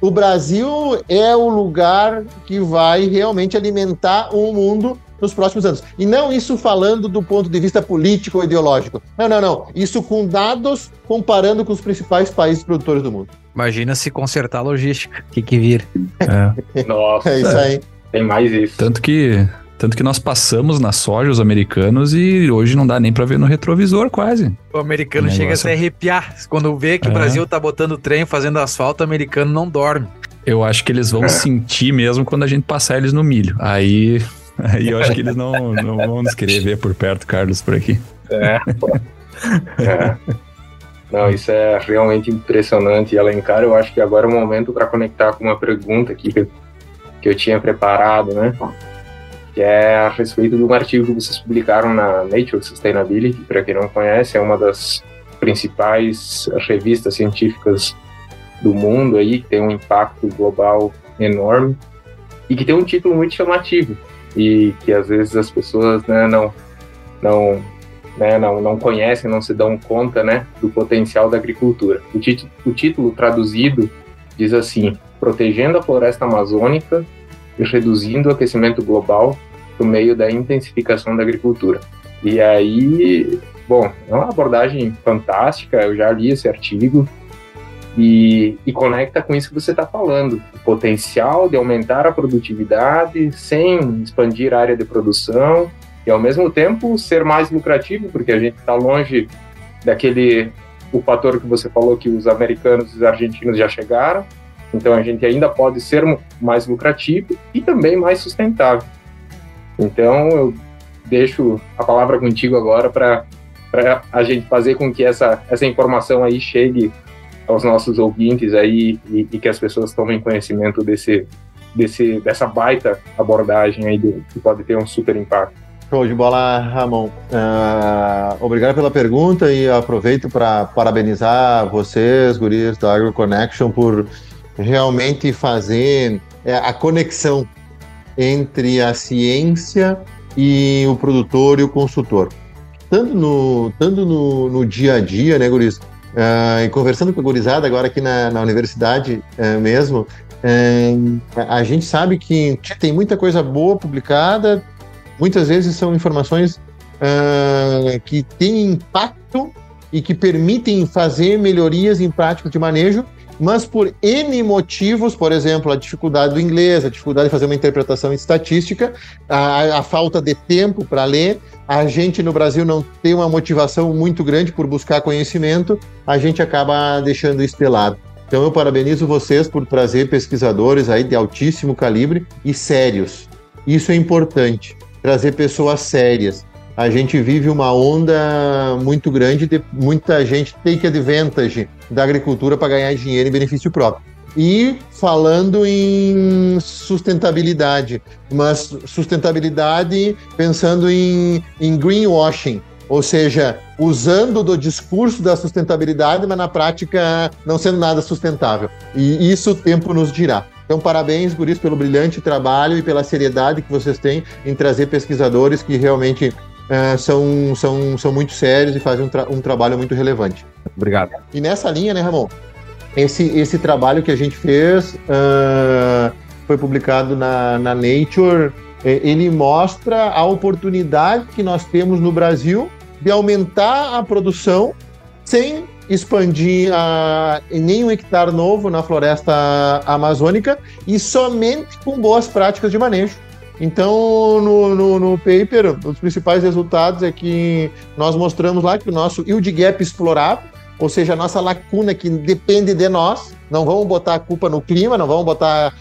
O Brasil é o lugar que vai realmente alimentar o mundo nos próximos anos. E não isso falando do ponto de vista político ou ideológico. Não, não, não. Isso com dados comparando com os principais países produtores do mundo. Imagina se consertar a logística. O que, que vir? É. Nossa. É isso aí. Tem mais isso. Tanto que tanto que nós passamos na soja os americanos e hoje não dá nem para ver no retrovisor quase. O americano o chega a se arrepiar. Quando vê que é. o Brasil tá botando trem, fazendo asfalto, o americano não dorme. Eu acho que eles vão é. sentir mesmo quando a gente passar eles no milho. Aí Aí eu acho que eles não, não vão nos querer ver por perto, Carlos, por aqui. É, é. Não, isso é realmente impressionante. E Alencar, eu acho que agora é o momento para conectar com uma pergunta aqui que, que eu tinha preparado, né? Que é a respeito de um artigo que vocês publicaram na Nature Sustainability. Para quem não conhece, é uma das principais revistas científicas do mundo aí, que tem um impacto global enorme e que tem um título muito chamativo, e que às vezes as pessoas né, não, não, né, não, não conhecem, não se dão conta né, do potencial da agricultura. O, o título traduzido diz assim: Protegendo a floresta amazônica e reduzindo o aquecimento global por meio da intensificação da agricultura. E aí, bom, é uma abordagem fantástica, eu já li esse artigo, e, e conecta com isso que você está falando, o potencial de aumentar a produtividade sem expandir a área de produção e ao mesmo tempo ser mais lucrativo, porque a gente está longe daquele o fator que você falou que os americanos e os argentinos já chegaram, então a gente ainda pode ser mais lucrativo e também mais sustentável. Então eu deixo a palavra contigo agora para a gente fazer com que essa, essa informação aí chegue aos nossos ouvintes aí e, e, que as pessoas tomem conhecimento desse, desse, dessa baita abordagem aí do, que pode ter um super impacto. Show de bola, Ramon. Uh, obrigado pela pergunta e aproveito para parabenizar vocês, guris da AgroConnection, por realmente fazer é, a conexão entre a ciência e o produtor e o consultor. Tanto no, tanto no, no dia a dia, né, guris? Uh, e conversando com a gurizada agora aqui na, na universidade uh, mesmo, uh, a gente sabe que tem muita coisa boa publicada, muitas vezes são informações que têm impacto e que permitem fazer melhorias em práticas de manejo mas por N motivos, por exemplo, a dificuldade do inglês, a dificuldade de fazer uma interpretação estatística, a, a falta de tempo para ler, a gente no Brasil não tem uma motivação muito grande por buscar conhecimento, a gente acaba deixando isso de lado. Então eu parabenizo vocês por trazer pesquisadores aí de altíssimo calibre e sérios. Isso é importante, trazer pessoas sérias. A gente vive uma onda muito grande de muita gente take advantage da agricultura para ganhar dinheiro em benefício próprio. E falando em sustentabilidade, mas sustentabilidade pensando em, em greenwashing, ou seja, usando do discurso da sustentabilidade, mas na prática não sendo nada sustentável. E isso o tempo nos dirá. Então, parabéns, Guris, pelo brilhante trabalho e pela seriedade que vocês têm em trazer pesquisadores que realmente uh, são, são, são muito sérios e fazem um, tra um trabalho muito relevante. Obrigado. E nessa linha, né, Ramon? Esse, esse trabalho que a gente fez uh, foi publicado na, na Nature. Ele mostra a oportunidade que nós temos no Brasil de aumentar a produção sem expandir a, nenhum hectare novo na floresta amazônica e somente com boas práticas de manejo. Então, no, no, no, paper, os principais resultados é que nós mostramos lá que o nosso yield gap explorado, ou seja, a nossa lacuna que depende de nós, não vamos botar a culpa no clima, não vamos botar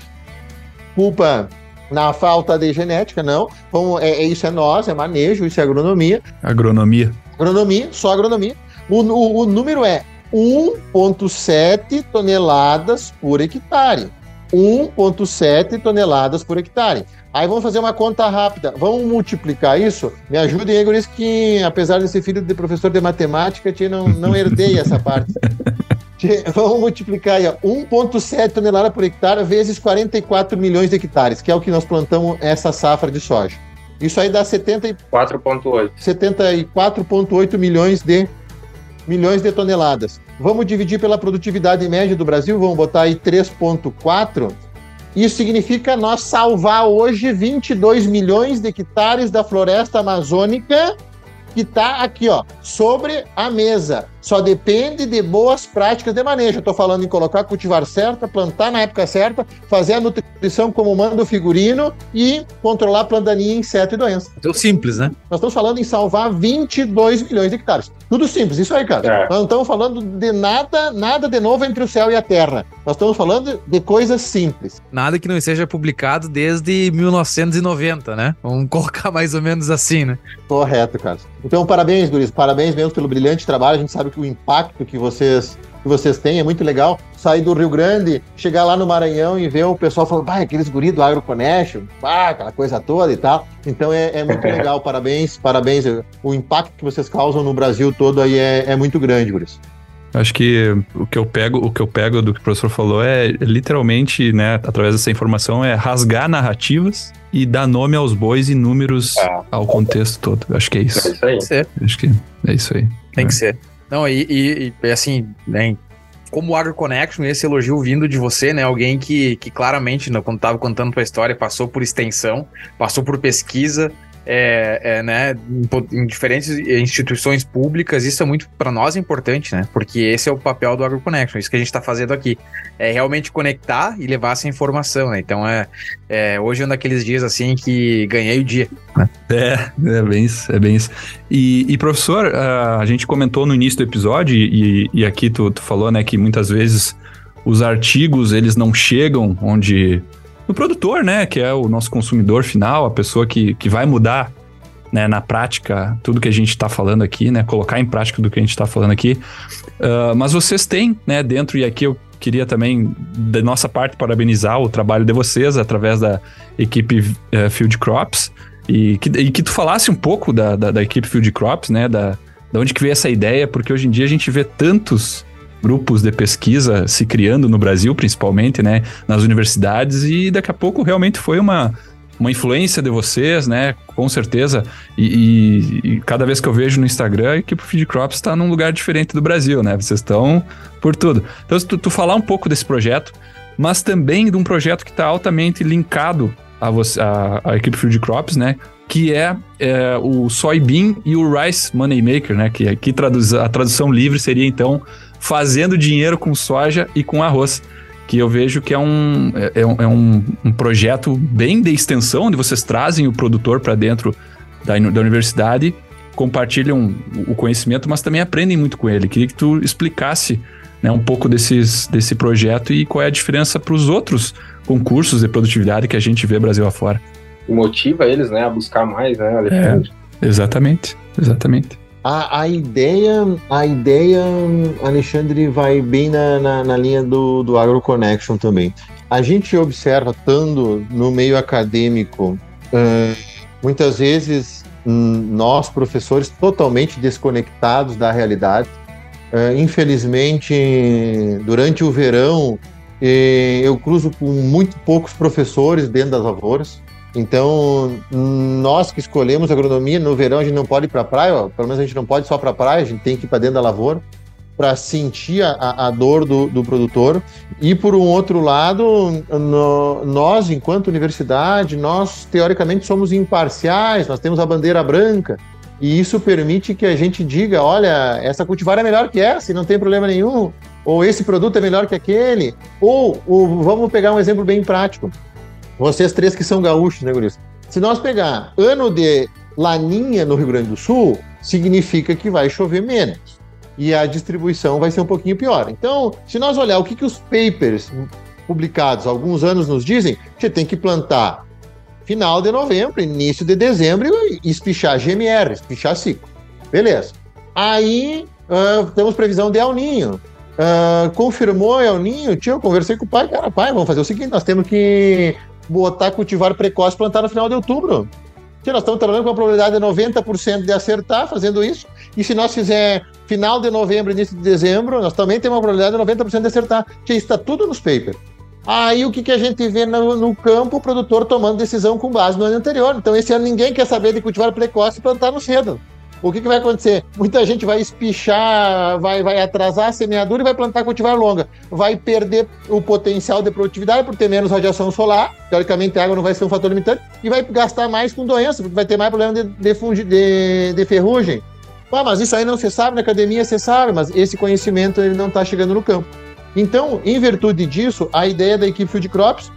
culpa na falta de genética, não. Vamos, é, é isso é nós, é manejo, isso é agronomia. Agronomia. Agronomia, só agronomia. O, o, o número é 1,7 toneladas por hectare. 1,7 toneladas por hectare. Aí vamos fazer uma conta rápida. Vamos multiplicar isso? Me ajudem, Igor, isso que, apesar de ser filho de professor de matemática, tia, não, não herdei essa parte. vamos multiplicar aí, 1,7 toneladas por hectare vezes 44 milhões de hectares, que é o que nós plantamos essa safra de soja. Isso aí dá 74,8 74,8 milhões de milhões de toneladas. Vamos dividir pela produtividade média do Brasil, vamos botar aí 3,4. Isso significa nós salvar hoje 22 milhões de hectares da floresta amazônica que está aqui, ó, sobre a mesa. Só depende de boas práticas de manejo. Estou falando em colocar cultivar certa, plantar na época certa, fazer a nutrição como manda o figurino e controlar plantaninha, inseto e doença. Então simples, né? Nós estamos falando em salvar 22 milhões de hectares. Tudo simples, isso aí, cara. É. Nós não estamos falando de nada, nada de novo entre o céu e a terra. Nós estamos falando de coisas simples. Nada que não seja publicado desde 1990, né? Vamos colocar mais ou menos assim, né? Correto, cara. Então, parabéns, Guris. Parabéns mesmo pelo brilhante trabalho. A gente sabe que o impacto que vocês que vocês têm é muito legal. Sair do Rio Grande, chegar lá no Maranhão e ver o pessoal falando, bah, aqueles guris do AgroConnection, bah, aquela coisa toda e tal. Então é, é muito legal. Parabéns, parabéns. O impacto que vocês causam no Brasil todo aí é, é muito grande, Guris. Acho que o que eu pego, o que eu pego do que o professor falou é literalmente, né, através dessa informação, é rasgar narrativas e dar nome aos bois e números é. ao contexto todo. Acho que é isso. É isso aí. Acho que é isso aí. Tem é. que ser. Não, e, e, assim, né, como o AgroConnection, esse elogio vindo de você, né? Alguém que, que claramente, né, quando estava contando tua história, passou por extensão, passou por pesquisa, é, é, né, em, em, diferentes instituições públicas, isso é muito para nós importante, né? Porque esse é o papel do AgroConnection, isso que a gente está fazendo aqui. É realmente conectar e levar essa informação, né? Então é, é hoje é um daqueles dias assim que ganhei o dia. Né? É, é bem isso, é bem isso. E, e professor, a gente comentou no início do episódio, e, e aqui tu, tu falou, né, que muitas vezes os artigos eles não chegam onde no produtor, né? Que é o nosso consumidor final, a pessoa que, que vai mudar né, na prática tudo que a gente está falando aqui, né? Colocar em prática do que a gente está falando aqui. Uh, mas vocês têm, né, dentro, e aqui eu queria também, da nossa parte, parabenizar o trabalho de vocês através da equipe uh, Field Crops. E que, e que tu falasse um pouco da, da, da equipe Field Crops, né? Da, da onde que veio essa ideia, porque hoje em dia a gente vê tantos grupos de pesquisa se criando no Brasil, principalmente, né, nas universidades, e daqui a pouco realmente foi uma, uma influência de vocês, né, com certeza, e, e, e cada vez que eu vejo no Instagram, a equipe Feed Crops está num lugar diferente do Brasil, né, vocês estão por tudo. Então, se tu, tu falar um pouco desse projeto, mas também de um projeto que está altamente linkado a, você, a, a equipe Field Crops, né? Que é, é, o Soybean e o Rice Moneymaker, né? Que aqui traduz, a tradução livre seria então fazendo dinheiro com soja e com arroz. Que eu vejo que é um, é, é um, é um, projeto bem de extensão, onde vocês trazem o produtor para dentro da, da universidade, compartilham o conhecimento, mas também aprendem muito com ele. Queria que tu explicasse né, um pouco desses, desse projeto e qual é a diferença para os outros concursos de produtividade que a gente vê Brasil afora. Motiva eles né, a buscar mais, né, Alexandre? É, exatamente, exatamente. A, a, ideia, a ideia, Alexandre, vai bem na, na, na linha do, do AgroConnection também. A gente observa, estando no meio acadêmico, muitas vezes hum, nós, professores, totalmente desconectados da realidade. Infelizmente, durante o verão, eh, eu cruzo com muito poucos professores dentro das lavouras. Então, nós que escolhemos agronomia, no verão a gente não pode ir para a praia, ó, pelo menos a gente não pode só para a praia, a gente tem que ir para dentro da lavoura para sentir a, a dor do, do, produtor. E, por um outro lado, no, nós, enquanto universidade, nós teoricamente somos imparciais, nós temos a bandeira branca. E isso permite que a gente diga: olha, essa cultivar é melhor que essa, e não tem problema nenhum. Ou esse produto é melhor que aquele. Ou, ou vamos pegar um exemplo bem prático. Vocês três que são gaúchos, né, Guris? Se nós pegar ano de laninha no Rio Grande do Sul, significa que vai chover menos. E a distribuição vai ser um pouquinho pior. Então, se nós olhar o que, que os papers publicados há alguns anos nos dizem, você tem que plantar final de novembro, início de dezembro e espichar GMR, espichar ciclo. Beleza. Aí uh, temos previsão de El Ninho. Uh, confirmou El Ninho, tio, eu conversei com o pai, cara, pai, vamos fazer o seguinte, nós temos que botar cultivar precoce e plantar no final de outubro. Que nós estamos trabalhando com uma probabilidade de 90% de acertar fazendo isso. E se nós fizer final de novembro, início de dezembro, nós também temos uma probabilidade de 90% de acertar. Que está tudo nos papers. Aí o que, que a gente vê no, no, campo, o produtor tomando decisão com base no ano anterior. Então, esse ano ninguém quer saber de cultivar precoce e plantar no cedo o que, que vai acontecer? Muita gente vai espichar, vai, vai atrasar a semeadura e vai plantar cultivar longa. Vai perder o potencial de produtividade por ter menos radiação solar. Teoricamente, a água não vai ser um fator limitante. E vai gastar mais com doença, porque vai ter mais problema de, de, de, de ferrugem. Ah, mas isso aí não se sabe, na academia você sabe, mas esse conhecimento ele não está chegando no campo. Então, em virtude disso, a ideia da equipe Field Crops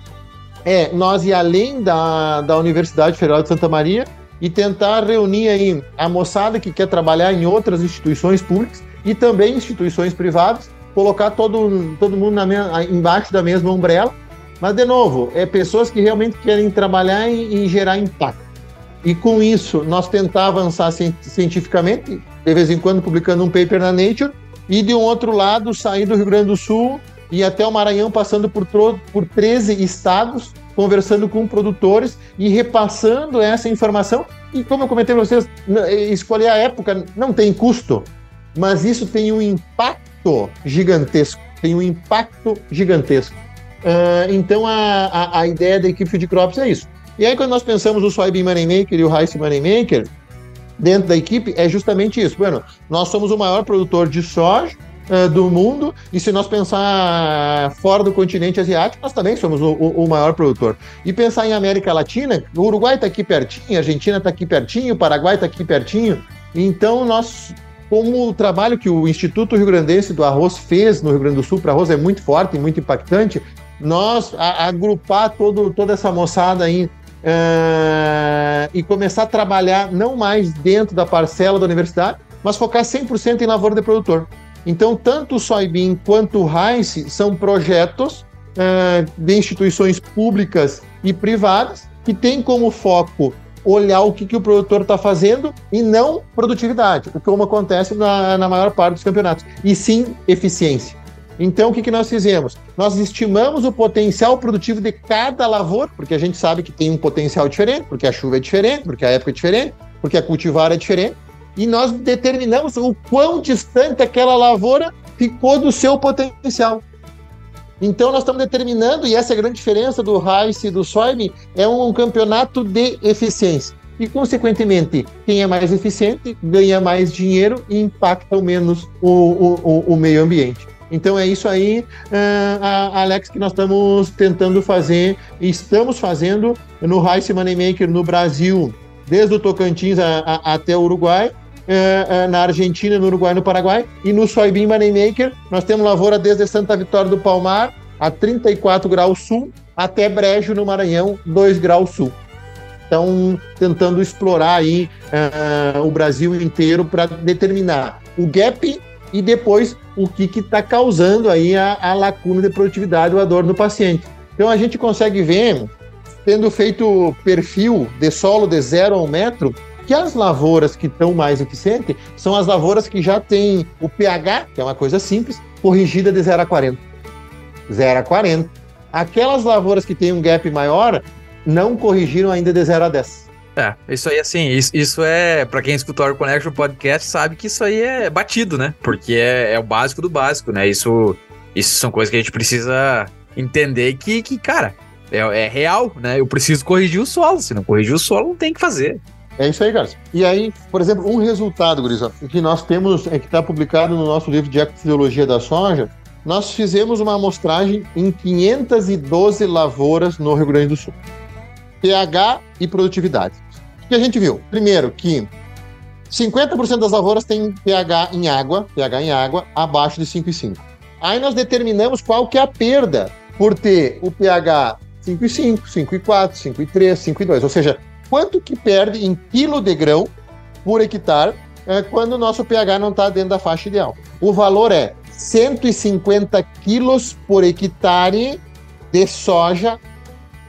é nós ir além da, da Universidade Federal de Santa Maria e tentar reunir aí a moçada que quer trabalhar em outras instituições públicas e também instituições privadas, colocar todo, todo mundo na embaixo da mesma umbrella. Mas, de novo, é pessoas que realmente querem trabalhar e, e gerar impacto. E com isso, nós tentar avançar cientificamente, de vez em quando publicando um paper na Nature, e de um outro lado, sair do Rio Grande do Sul e até o Maranhão, passando por, por 13 estados, conversando com produtores e repassando essa informação. E como eu comentei para vocês, escolher a época não tem custo, mas isso tem um impacto gigantesco. Tem um impacto gigantesco. Uh, então a, a, a, ideia da equipe de Crops é isso. E aí quando nós pensamos o Soybean Moneymaker e o Rice Moneymaker, dentro da equipe, é justamente isso. Bueno, nós somos o maior produtor de soja, uh, do mundo, e se nós pensar fora do continente asiático, nós também somos o, o, o maior produtor. E pensar em América Latina, o Uruguai está aqui pertinho, a Argentina está aqui pertinho, o Paraguai está aqui pertinho. Então, nós como o trabalho que o Instituto Rio Grandense do Arroz fez no Rio Grande do Sul para arroz é muito forte e muito impactante, nós a, agrupar todo, toda essa moçada aí uh, e começar a trabalhar não mais dentro da parcela da universidade, mas focar 100% em lavoura de produtor. Então, tanto o Soybean quanto o Rice são projetos uh, de instituições públicas e privadas que têm como foco olhar o que, que o produtor está fazendo e não produtividade, o como acontece na, na maior parte dos campeonatos, e sim eficiência. Então, o que, que nós fizemos? Nós estimamos o potencial produtivo de cada lavoura, porque a gente sabe que tem um potencial diferente, porque a chuva é diferente, porque a época é diferente, porque a cultivar é diferente, e nós determinamos o quão distante aquela lavoura ficou do seu potencial. Então nós estamos determinando, e essa é a grande diferença do Rice e do Soybean, é um campeonato de eficiência. E, consequentemente, quem é mais eficiente ganha mais dinheiro e impacta menos o, o, o meio ambiente. Então é isso aí, uh, Alex, que nós estamos tentando fazer estamos fazendo no Rice Moneymaker no Brasil, desde o Tocantins a, a, até o Uruguai, eh, eh, na Argentina, no Uruguai no Paraguai. E no Soybean Moneymaker, nós temos lavoura desde Santa Vitória do Palmar, a 34 graus sul, até Brejo, no Maranhão, 2 graus sul. Então, tentando explorar aí uh, o Brasil inteiro para determinar o gap e depois o que está causando aí a, a, lacuna de produtividade ou a dor no paciente. Então a gente consegue ver, tendo feito perfil de solo de zero a um metro, que as lavouras que estão mais eficientes são as lavouras que já têm o pH, que é uma coisa simples, corrigida de 0 a 40. 0 a 40. Aquelas lavouras que têm um gap maior não corrigiram ainda de 0 a 10. É, isso aí, assim, isso, isso é, para quem escutou o Connection Podcast, sabe que isso aí é batido, né? Porque é, é, o básico do básico, né? Isso, isso são coisas que a gente precisa entender que, que cara, é, é real, né? Eu preciso corrigir o solo, se não corrigir o solo, não tem que fazer. É isso aí, Carlos. E aí, por exemplo, um resultado, Gurisa, que nós temos, é que está publicado no nosso livro de Ecofisiologia da Soja, nós fizemos uma amostragem em 512 lavouras no Rio Grande do Sul pH e produtividade. O que a gente viu? Primeiro, que 50% das lavouras têm pH em água, pH em água, abaixo de 5,5. Aí nós determinamos qual que é a perda por ter o pH 5,5, 5,4, 5,3, 5,2. Ou seja, quanto que perde em quilo de grão por hectare é, quando o nosso pH não está dentro da faixa ideal. O valor é 150 quilos por hectare de soja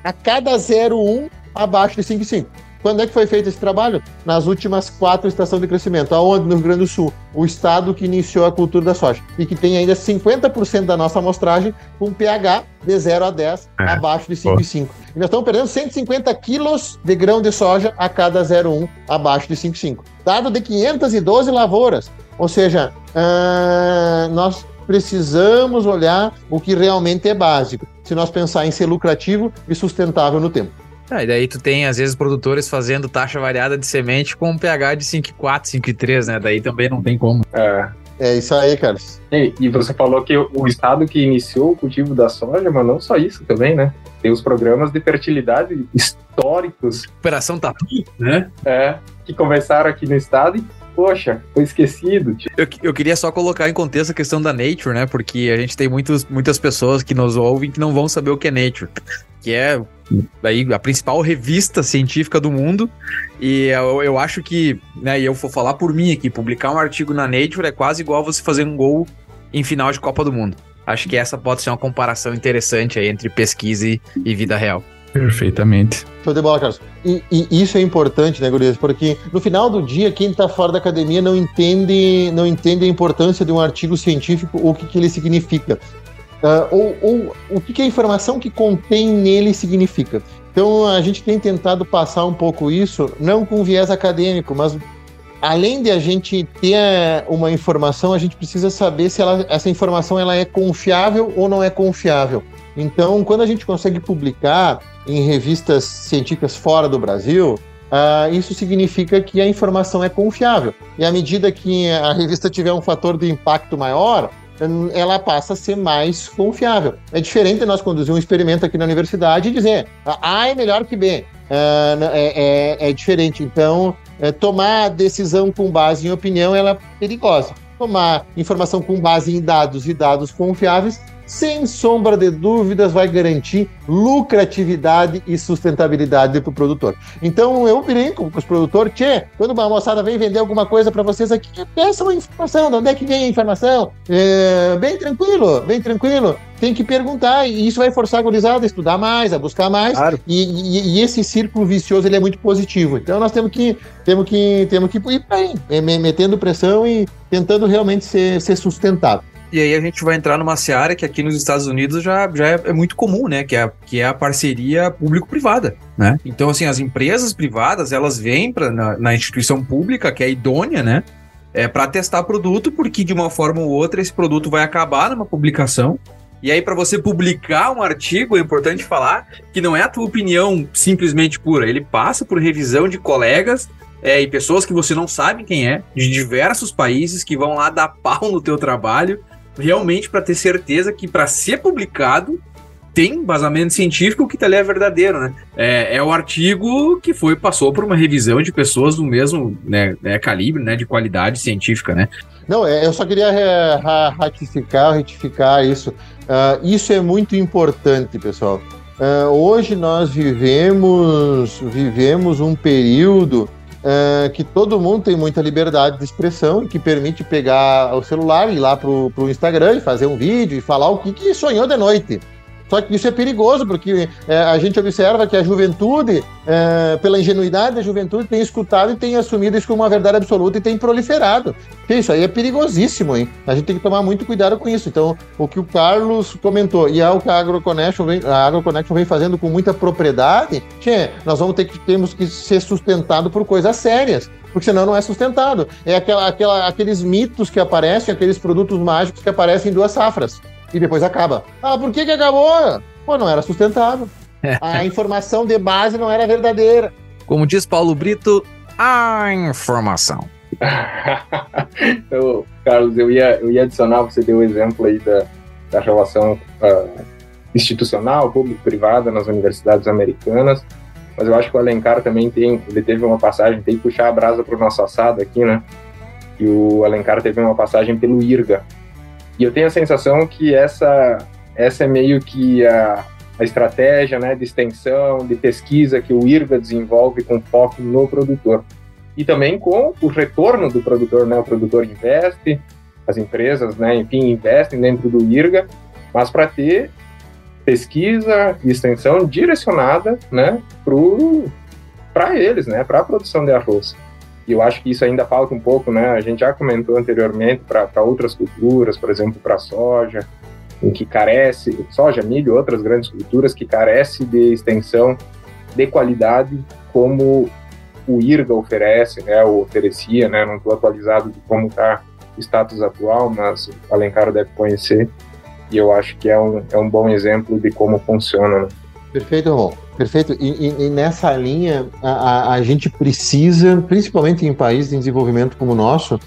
a cada 0,1 abaixo de 5,5. Quando é que foi feito esse trabalho? Nas últimas quatro estações de crescimento. Aonde? No Rio Grande do Sul. O estado que iniciou a cultura da soja. E que tem ainda 50% da nossa amostragem com pH de 0 a 10 é. abaixo de 5,5. E nós estamos perdendo 150 quilos de grão de soja a cada 0,1 abaixo de 5,5. Dado de 512 lavouras. Ou seja, uh, nós precisamos olhar o que realmente é básico, se nós pensar em ser lucrativo e sustentável no tempo. Ah, e daí tu tem, às vezes, produtores fazendo taxa variada de semente com um pH de 5,4, 5,3, né? Daí também não tem como. É. É isso aí, Carlos. E, e, você falou que o estado que iniciou o cultivo da soja, mas não só isso também, né? Tem os programas de fertilidade históricos. Operação Tatu, né? É, que começaram aqui no estado e poxa, foi esquecido. Eu, eu queria só colocar em contexto a questão da Nature, né? Porque a gente tem muitos, muitas pessoas que nos ouvem que não vão saber o que é Nature, que é aí, a principal revista científica do mundo. E eu, eu acho que, né, e eu vou falar por mim aqui, publicar um artigo na Nature é quase igual você fazer um gol em final de Copa do Mundo. Acho que essa pode ser uma comparação interessante aí entre pesquisa e, e vida real. Perfeitamente. Show de bola, Carlos. E, e, isso é importante, né, Gurias? Porque no final do dia, quem está fora da academia não entende, não entende a importância de um artigo científico ou o que, que ele significa. Uh, ou, ou o que, que a informação que contém nele significa. Então a gente tem tentado passar um pouco isso, não com viés acadêmico, mas além de a gente ter uma informação, a gente precisa saber se ela, essa informação ela é confiável ou não é confiável. Então, quando a gente consegue publicar em revistas científicas fora do Brasil, uh, isso significa que a informação é confiável. E à medida que a revista tiver um fator de impacto maior, ela passa a ser mais confiável. É diferente nós conduzir um experimento aqui na universidade e dizer A é melhor que B. Uh, é, é, é, diferente. Então, é, tomar decisão com base em opinião ela é perigosa. Tomar informação com base em dados e dados confiáveis sem sombra de dúvidas, vai garantir lucratividade e sustentabilidade para o produtor. Então, eu brinco com os produtores, tchê, quando uma moçada vem vender alguma coisa para vocês aqui, peça uma informação, de onde é que vem a informação? É, bem tranquilo, bem tranquilo. Tem que perguntar, e isso vai forçar a gurizada a estudar mais, a buscar mais. Claro. E, e, e, esse círculo vicioso ele é muito positivo. Então, nós temos que, temos que, temos que ir é, metendo pressão e tentando realmente ser, ser sustentável. E aí a gente vai entrar numa seara que aqui nos Estados Unidos já, já é, é muito comum, né? Que é, que é a parceria público-privada, né? Então, assim, as empresas privadas, elas vêm pra, na, na instituição pública, que é idônea, né? É, para testar produto, porque de uma forma ou outra esse produto vai acabar numa publicação. E aí, para você publicar um artigo, é importante falar que não é a tua opinião simplesmente pura. Ele passa por revisão de colegas é, e pessoas que você não sabe quem é, de diversos países, que vão lá dar pau no teu trabalho realmente para ter certeza que para ser publicado tem vazamento científico, que ali é verdadeiro, né? É, é o artigo que foi passou por uma revisão de pessoas do mesmo né, né, calibre, né, de qualidade científica, né? Não, é, eu só queria ratificar, retificar isso. Uh, isso é muito importante, pessoal. Uh, hoje nós vivemos, vivemos um período uh, que todo mundo tem muita liberdade de expressão e que permite pegar o celular, ir lá pro, pro Instagram e fazer um vídeo e falar o que, que sonhou de noite. Só que isso é perigoso, porque é, a gente observa que a juventude, é, pela ingenuidade da juventude, tem escutado e tem assumido isso como uma verdade absoluta e tem proliferado. Porque isso aí é perigosíssimo, hein? A gente tem que tomar muito cuidado com isso. Então, o que o Carlos comentou, e é o que a AgroConnection vem, a AgroConnection vem fazendo com muita propriedade, tchê, nós vamos ter que, temos que ser sustentado por coisas sérias porque senão não é sustentado. É aquela, aquela, aqueles mitos que aparecem, aqueles produtos mágicos que aparecem em duas safras e depois acaba. Ah, por que, que acabou? Pô, não era sustentável. A informação de base não era verdadeira. Como diz Paulo Brito, a informação. eu, Carlos, eu ia, eu ia adicionar, você deu o exemplo aí da, da relação uh, institucional, público-privada nas universidades americanas, mas eu acho que o Alencar também tem, ele teve uma passagem, tem que puxar a brasa para o nosso assado aqui, né? E o Alencar teve uma passagem pelo IRGA, e eu tenho a sensação que essa, essa é meio que a, a estratégia né, de extensão, de pesquisa que o IRGA desenvolve com foco no produtor. E também com o retorno do produtor, né? O produtor investe, as empresas, né, enfim, investem dentro do IRGA, mas para ter pesquisa e extensão direcionada, né, para eles, né, para a produção de arroz. E eu acho que isso ainda falta um pouco, né? A gente já comentou anteriormente para outras culturas, por exemplo, para soja, em que carece, soja, milho, outras grandes culturas que carece de extensão de qualidade como o IRGA oferece, né, ou oferecia, né, não estou atualizado de como está o status atual, mas o Alencar deve conhecer, e eu acho que é um, é um bom exemplo de como funciona. Né? Perfeito, Ron. Perfeito. E, e, e nessa linha, a, a, gente precisa, principalmente em países em desenvolvimento como o nosso,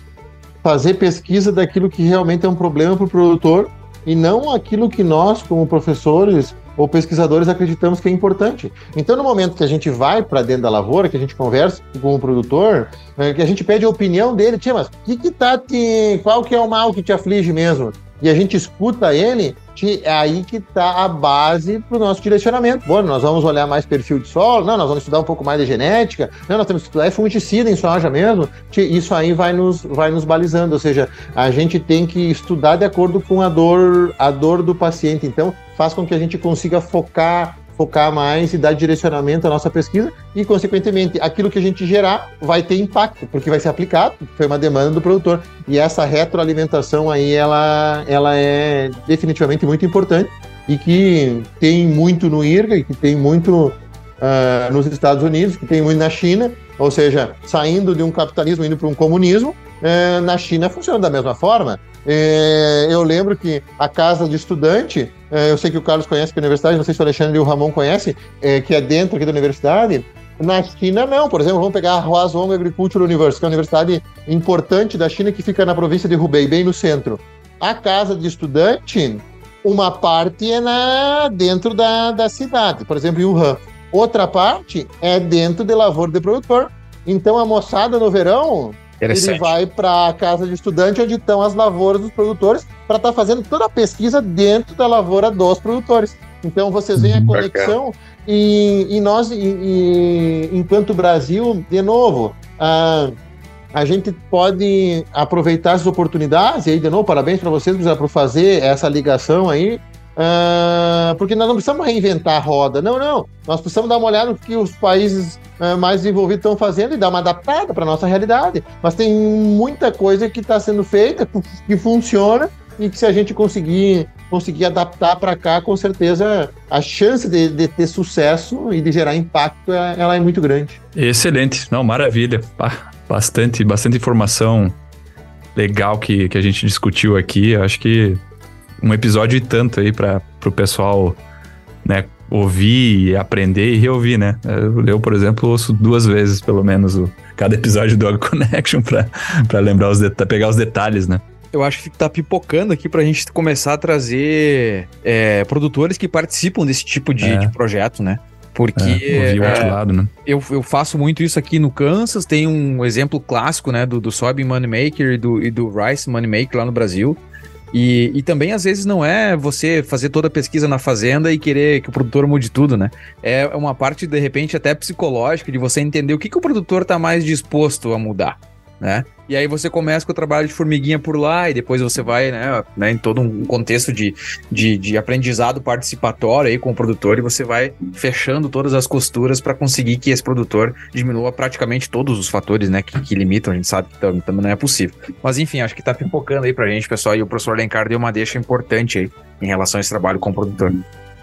fazer pesquisa daquilo que realmente é um problema para o produtor e não aquilo que nós, como professores ou pesquisadores, acreditamos que é importante. Então, no momento que a gente vai para dentro da lavoura, que a gente conversa com o produtor, é, que a gente pede a opinião dele, tia, mas que que tá te, qual que é o mal que te aflige mesmo? E a gente escuta ele, é aí que está a base para o nosso direcionamento. Bom, nós vamos olhar mais perfil de solo, não, nós vamos estudar um pouco mais de genética, não, nós temos que estudar fungicida em soja mesmo. Isso aí vai nos, vai nos balizando, ou seja, a gente tem que estudar de acordo com a dor, a dor do paciente. Então, faz com que a gente consiga focar focar mais e dar direcionamento à nossa pesquisa e, consequentemente, aquilo que a gente gerar vai ter impacto, porque vai ser aplicado, foi uma demanda do produtor. E essa retroalimentação aí, ela, ela é definitivamente muito importante e que tem muito no IRGA e que tem muito uh, nos Estados Unidos, que tem muito na China, ou seja, saindo de um capitalismo indo para um comunismo, uh, na China funciona da mesma forma. Uh, eu lembro que a casa de estudante é, eu sei que o Carlos conhece que é universidade, não sei se o Alexandre e o Ramon conhecem, é, que é dentro aqui da universidade. Na China, não. Por exemplo, vamos pegar a Huazhong Agricultural University, que é uma universidade importante da China que fica na província de Hubei, bem no centro. A casa de estudante, uma parte é na, dentro da, da cidade, por exemplo, em Wuhan. Outra parte é dentro de lavoura de produtor. Então, a moçada no verão ele vai para a casa de estudante onde estão as lavouras dos produtores para estar tá fazendo toda a pesquisa dentro da lavoura dos produtores. Então vocês veem a uhum. conexão e, e, nós, e, e, enquanto Brasil, de novo, a, a gente pode aproveitar essas oportunidades, e aí de novo, parabéns para vocês por fazer essa ligação aí, Uh, porque nós não precisamos reinventar a roda, não, não. Nós precisamos dar uma olhada no que os países uh, mais desenvolvidos estão fazendo e dar uma adaptada para nossa realidade. Mas tem muita coisa que está sendo feita, que funciona, e que se a gente conseguir, conseguir adaptar para cá, com certeza a chance de, de, ter sucesso e de gerar impacto é, ela é muito grande. Excelente, não, maravilha. Bastante, bastante informação legal que, que a gente discutiu aqui. Acho que um episódio e tanto aí para o pessoal, né, ouvir, aprender e reouvir, né? Eu, por exemplo, ouço duas vezes, pelo menos, o, cada episódio do Dog Connection para lembrar os pegar os detalhes, né? eu acho que tá pipocando aqui pra gente começar a trazer é, produtores que participam desse tipo de, É. de projeto, né? Porque É, é, lado, né? eu, eu faço muito isso aqui no Kansas, tem um exemplo clássico, né, do, do Soybean Moneymaker e do, e do Rice Moneymaker lá no Brasil. E, e também, às vezes, não é você fazer toda a pesquisa na fazenda e querer que o produtor mude tudo, né? É uma parte, de repente, até psicológica, de você entender o que, que o produtor tá mais disposto a mudar, né? E aí você começa com o trabalho de formiguinha por lá e depois você vai, né, né em todo um contexto de, de, de aprendizado participatório aí com o produtor e você vai fechando todas as costuras para conseguir que esse produtor diminua praticamente todos os fatores, né, que, que limitam, a gente sabe que tam- também não é possível. Mas enfim, acho que tá pipocando aí pra gente, pessoal, e o professor Lencar deu uma deixa importante aí em relação a esse trabalho com o produtor.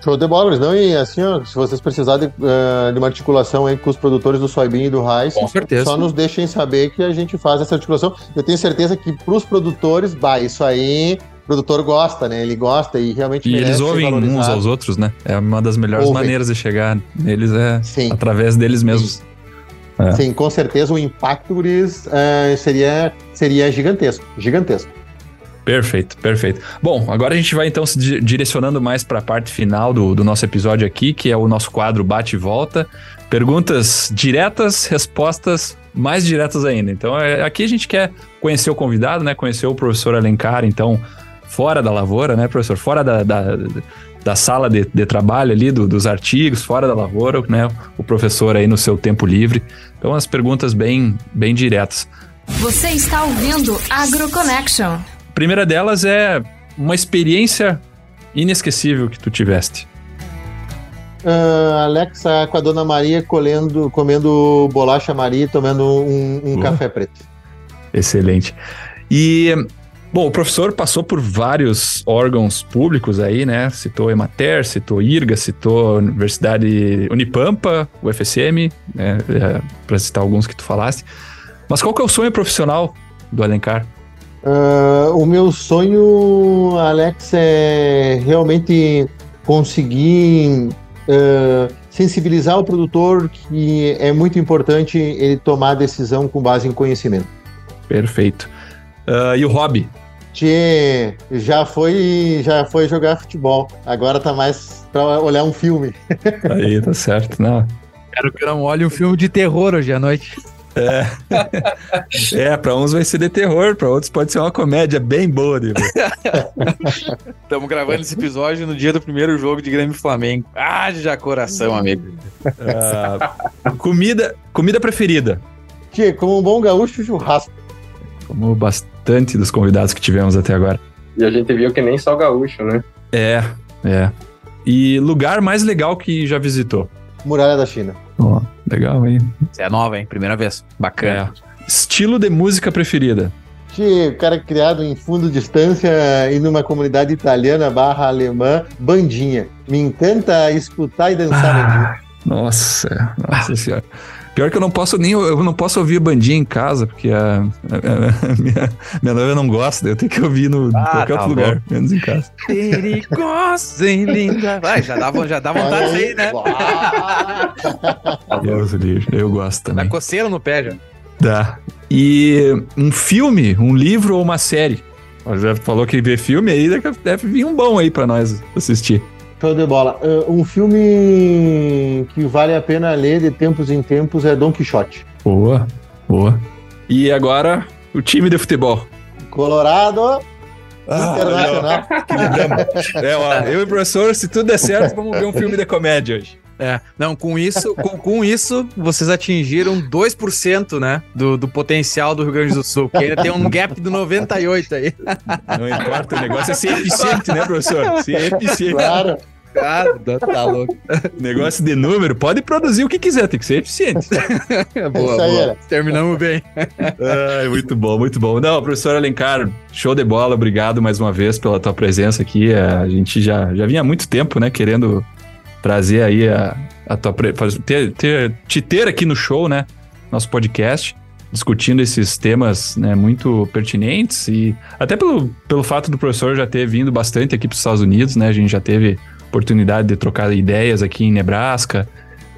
Show de bola, não? E assim, ó, se vocês precisarem de, eh, de uma articulação aí com os produtores do soybean e do rice, Com certeza. só nos deixem saber que a gente faz essa articulação. Eu tenho certeza que pros produtores, bah, isso aí, o produtor gosta, né? Ele gosta e realmente E eles ouvem uns aos outros, né? É uma das melhores Ouvem. maneiras de chegar neles é Sim. através deles mesmos. É. Sim, com certeza o impacto Gris, eh, seria, seria gigantesco. Gigantesco. Perfeito, perfeito. Bom, agora a gente vai então se di- direcionando mais para a parte final do, do nosso episódio aqui, que é o nosso quadro Bate e Volta. Perguntas diretas, respostas mais diretas ainda. Então, é- aqui a gente quer conhecer o convidado, né? Conhecer o professor Alencar, então, fora da lavoura, né, professor? Fora da, da, da sala de, de trabalho ali, do- dos artigos, fora da lavoura, né? O professor aí no seu tempo livre. Então, as perguntas bem, bem diretas. Você está ouvindo AgroConnection. A primeira delas é uma experiência inesquecível que tu tiveste. Ah, Alexa com a Dona Maria colhendo, comendo bolacha Maria e tomando um, um Boa. café preto. Excelente. E, bom, o professor passou por vários órgãos públicos aí, né? Citou Emater, citou IRGA, citou Universidade Unipampa, UFSM, né? para citar alguns que tu falaste. Mas qual que é o sonho profissional do Alencar? Ah, o meu sonho, Alex, é realmente conseguir ah, sensibilizar o produtor que é muito importante ele tomar a decisão com base em conhecimento. Perfeito. Ah, e o hobby? Tchê, já foi, já foi jogar futebol. Agora tá mais para olhar um filme. Aí, tá certo. Não, Quero que eu não olhe um filme de terror hoje à noite. É, pra uns vai ser de terror, pra outros pode ser uma comédia bem boa. Estamos gravando esse episódio no dia do primeiro jogo de Grêmio Flamengo. Ah, já coração, amigo. Ah, comida, comida preferida. Tchê, como um bom gaúcho, churrasco. Como bastante dos convidados que tivemos até agora. E a gente viu que nem só gaúcho, né? É, é. E lugar mais legal que já visitou? Muralha da China. Ó, legal, hein? Você é nova, hein? Primeira vez. Bacana. É. Estilo de música preferida. O cara criado em fundo distância e numa comunidade italiana barra alemã, bandinha. Me encanta escutar e dançar bandinha. Nossa, nossa senhora. Pior que eu não posso nem eu não posso ouvir bandinha em casa, porque a, a- a minha, minha noiva não gosta, eu tenho que ouvir no em Ah, qualquer tá outro lugar, menos em casa. Perigosa e linda. Vai, já dá, já dá vontade de sair, né? Deus livre, eu gosto Dá também. coceira no pé já. Dá. E um filme, um livro ou uma série? Já falou que vê filme aí, deve- deve vir um bom aí pra nós assistir. Show de bola. Ah, um filme que vale a pena ler de tempos em tempos é Don Quixote. Boa, boa. E agora, o time de futebol. Colorado Ah, Internacional. É, ó, eu e o professor, se tudo der certo, vamos ver um filme de comédia hoje. É, não, com isso, com, com isso, vocês atingiram 2%, né, do, do potencial do Rio Grande do Sul, porque ainda tem um gap do 98 aí. Não importa, o negócio é ser eficiente, né, professor? Ser eficiente. Claro. Ah, tá louco. Negócio de número, pode produzir o que quiser, tem que ser eficiente. boa, isso aí, boa. Terminamos bem. Ai, muito bom, muito bom. Não, professor Alencar, show de bola, obrigado mais uma vez pela tua presença aqui. É, A gente já, já vinha há muito tempo, né, querendo trazer aí a, a tua. Ter, ter, te ter aqui no show, né, nosso podcast, discutindo esses temas né, muito pertinentes e até pelo, pelo fato do professor já ter vindo bastante aqui para os Estados Unidos, né, a gente já teve oportunidade de trocar ideias aqui em Nebraska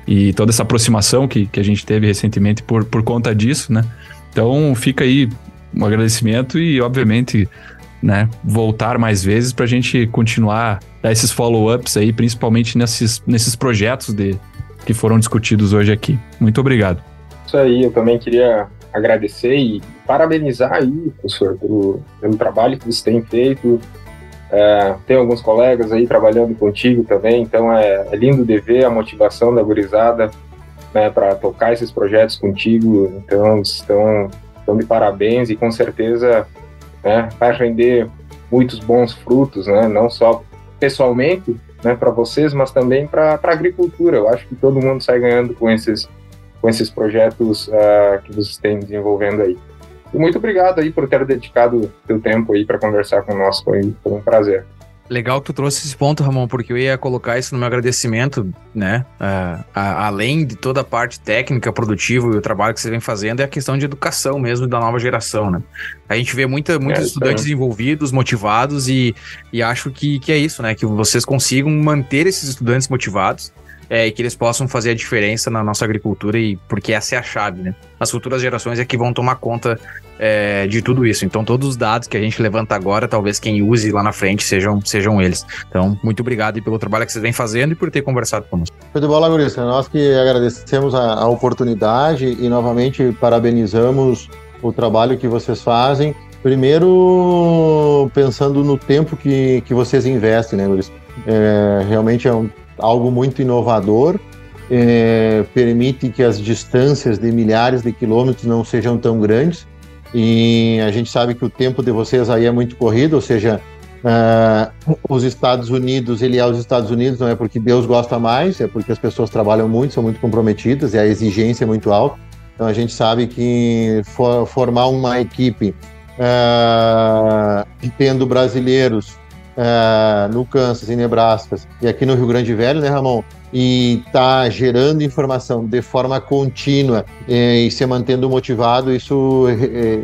e toda essa aproximação que, que a gente teve recentemente por, por conta disso, né? Então fica aí um agradecimento e, obviamente, né, voltar mais vezes para a gente continuar dar esses follow-ups aí, principalmente nesses, nesses projetos de, que foram discutidos hoje aqui. Muito obrigado. Isso aí, eu também queria agradecer e parabenizar aí, professor, pelo, pelo trabalho que você tem feito. É, tem alguns colegas aí trabalhando contigo também, então é, é lindo de ver a motivação da gurizada né, para tocar esses projetos contigo. Então, estão, estão de parabéns e com certeza né, vai render muitos bons frutos, né, não só pessoalmente né, para vocês, mas também para a agricultura. Eu acho que todo mundo sai ganhando com esses, com esses projetos uh, que vocês têm desenvolvendo aí. E muito obrigado aí por ter dedicado seu tempo aí para conversar conosco aí. Foi um prazer. Legal que tu trouxe esse ponto, Ramon, porque eu ia colocar isso no meu agradecimento, né? Uh, a, além de toda a parte técnica, produtiva e o trabalho que você vem fazendo, é a questão de educação mesmo da nova geração, né? A gente vê muita, muitos é, estudantes envolvidos, motivados, e, e acho que, que é isso, né? Que vocês consigam manter esses estudantes motivados é, e que eles possam fazer a diferença na nossa agricultura, e porque essa é a chave, né? As futuras gerações é que vão tomar conta é, de tudo isso. Então, todos os dados que a gente levanta agora, talvez quem use lá na frente sejam, sejam eles. Então, muito obrigado pelo trabalho que vocês vêm fazendo e por ter conversado conosco. Bola, Gurista. Nós que agradecemos a, a oportunidade e novamente parabenizamos o trabalho que vocês fazem. Primeiro, pensando no tempo que, que vocês investem, né, Gurista? É, realmente é um, algo muito inovador. É, permite que as distâncias de milhares de quilômetros não sejam tão grandes e a gente sabe que o tempo de vocês aí é muito corrido, ou seja, uh, os Estados Unidos, ele é os Estados Unidos, não é porque Deus gosta mais, é porque as pessoas trabalham muito, são muito comprometidas e a exigência é muito alta. Então a gente sabe que for, formar uma equipe uh, tendo brasileiros uh, no Kansas, em Nebraska e aqui no Rio Grande Velho, né, Ramon? e está gerando informação de forma contínua eh, e se mantendo motivado, isso eh,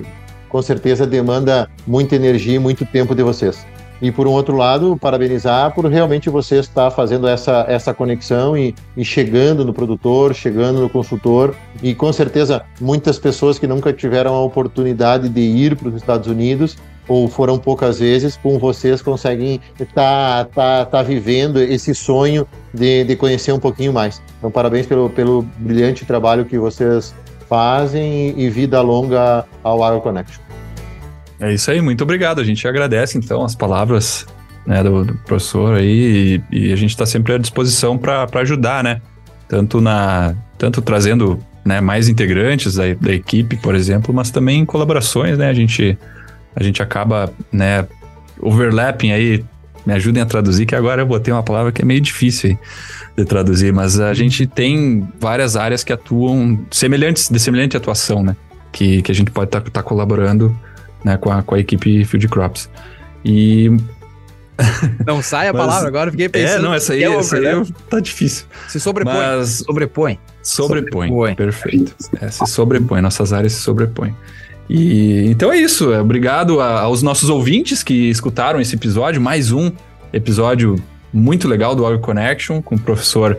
com certeza demanda muita energia e muito tempo de vocês. E por um outro lado, parabenizar por realmente você estar fazendo essa, essa conexão e, e chegando no produtor, chegando no consultor. E com certeza, muitas pessoas que nunca tiveram a oportunidade de ir para os Estados Unidos ou foram poucas vezes, com vocês conseguem estar tá, tá, tá vivendo esse sonho de, de conhecer um pouquinho mais. Então, parabéns pelo, pelo brilhante trabalho que vocês fazem e vida longa ao AgroConnection. É isso aí, muito obrigado. A gente agradece então as palavras né, do, do, professor aí e, e a gente está sempre à disposição para ajudar, né? Tanto na tanto trazendo né, mais integrantes da, da equipe, por exemplo, mas também colaborações, né? A gente a gente acaba, né, overlapping aí, me ajudem a traduzir, que agora eu botei uma palavra que é meio difícil de traduzir, mas a gente tem várias áreas que atuam semelhantes, de semelhante atuação, né, que, que a gente pode estar tá, tá colaborando, né, com a, com a equipe Field Crops. E não sai a palavra agora, fiquei pensando. É, não, essa aí, é essa aí é tá difícil. Se sobrepõe. Mas... Sobrepõe. Sobrepõe. sobrepõe. Perfeito. É, se sobrepõe, nossas áreas se sobrepõem. E então é isso. Obrigado a, aos nossos ouvintes que escutaram esse episódio, mais um episódio muito legal do Agro Connection com o professor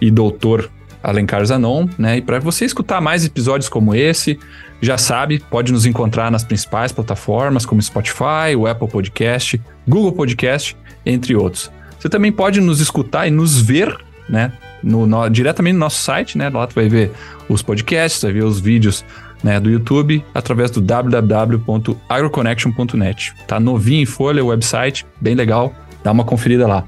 e doutor Alencar Zanon, né? E para você escutar mais episódios como esse, já sabe, pode nos encontrar nas principais plataformas como Spotify, o Apple Podcast, Google Podcast, entre outros. Você também pode nos escutar e nos ver, né? No, no, diretamente no nosso site, né? Lá tu vai ver os podcasts, vai ver os vídeos né, do YouTube através do www.agroconnection.net. Tá novinho em folha o website, bem legal, dá uma conferida lá.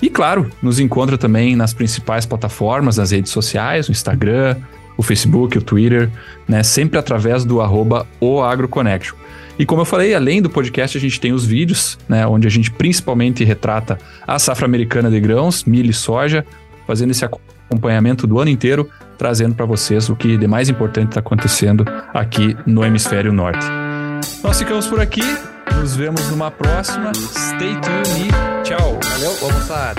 E claro, nos encontra também nas principais plataformas, nas redes sociais, o Instagram, o Facebook, o Twitter, né, sempre através do arroba oagroconnection. E como eu falei, além do podcast, a gente tem os vídeos, né, onde a gente principalmente retrata a safra americana de grãos, milho e soja, fazendo esse acompanhamento do ano inteiro, trazendo para vocês o que de mais importante está acontecendo aqui no Hemisfério Norte. Nós ficamos por aqui, nos vemos numa próxima. Stay tuned e tchau. Valeu, lá.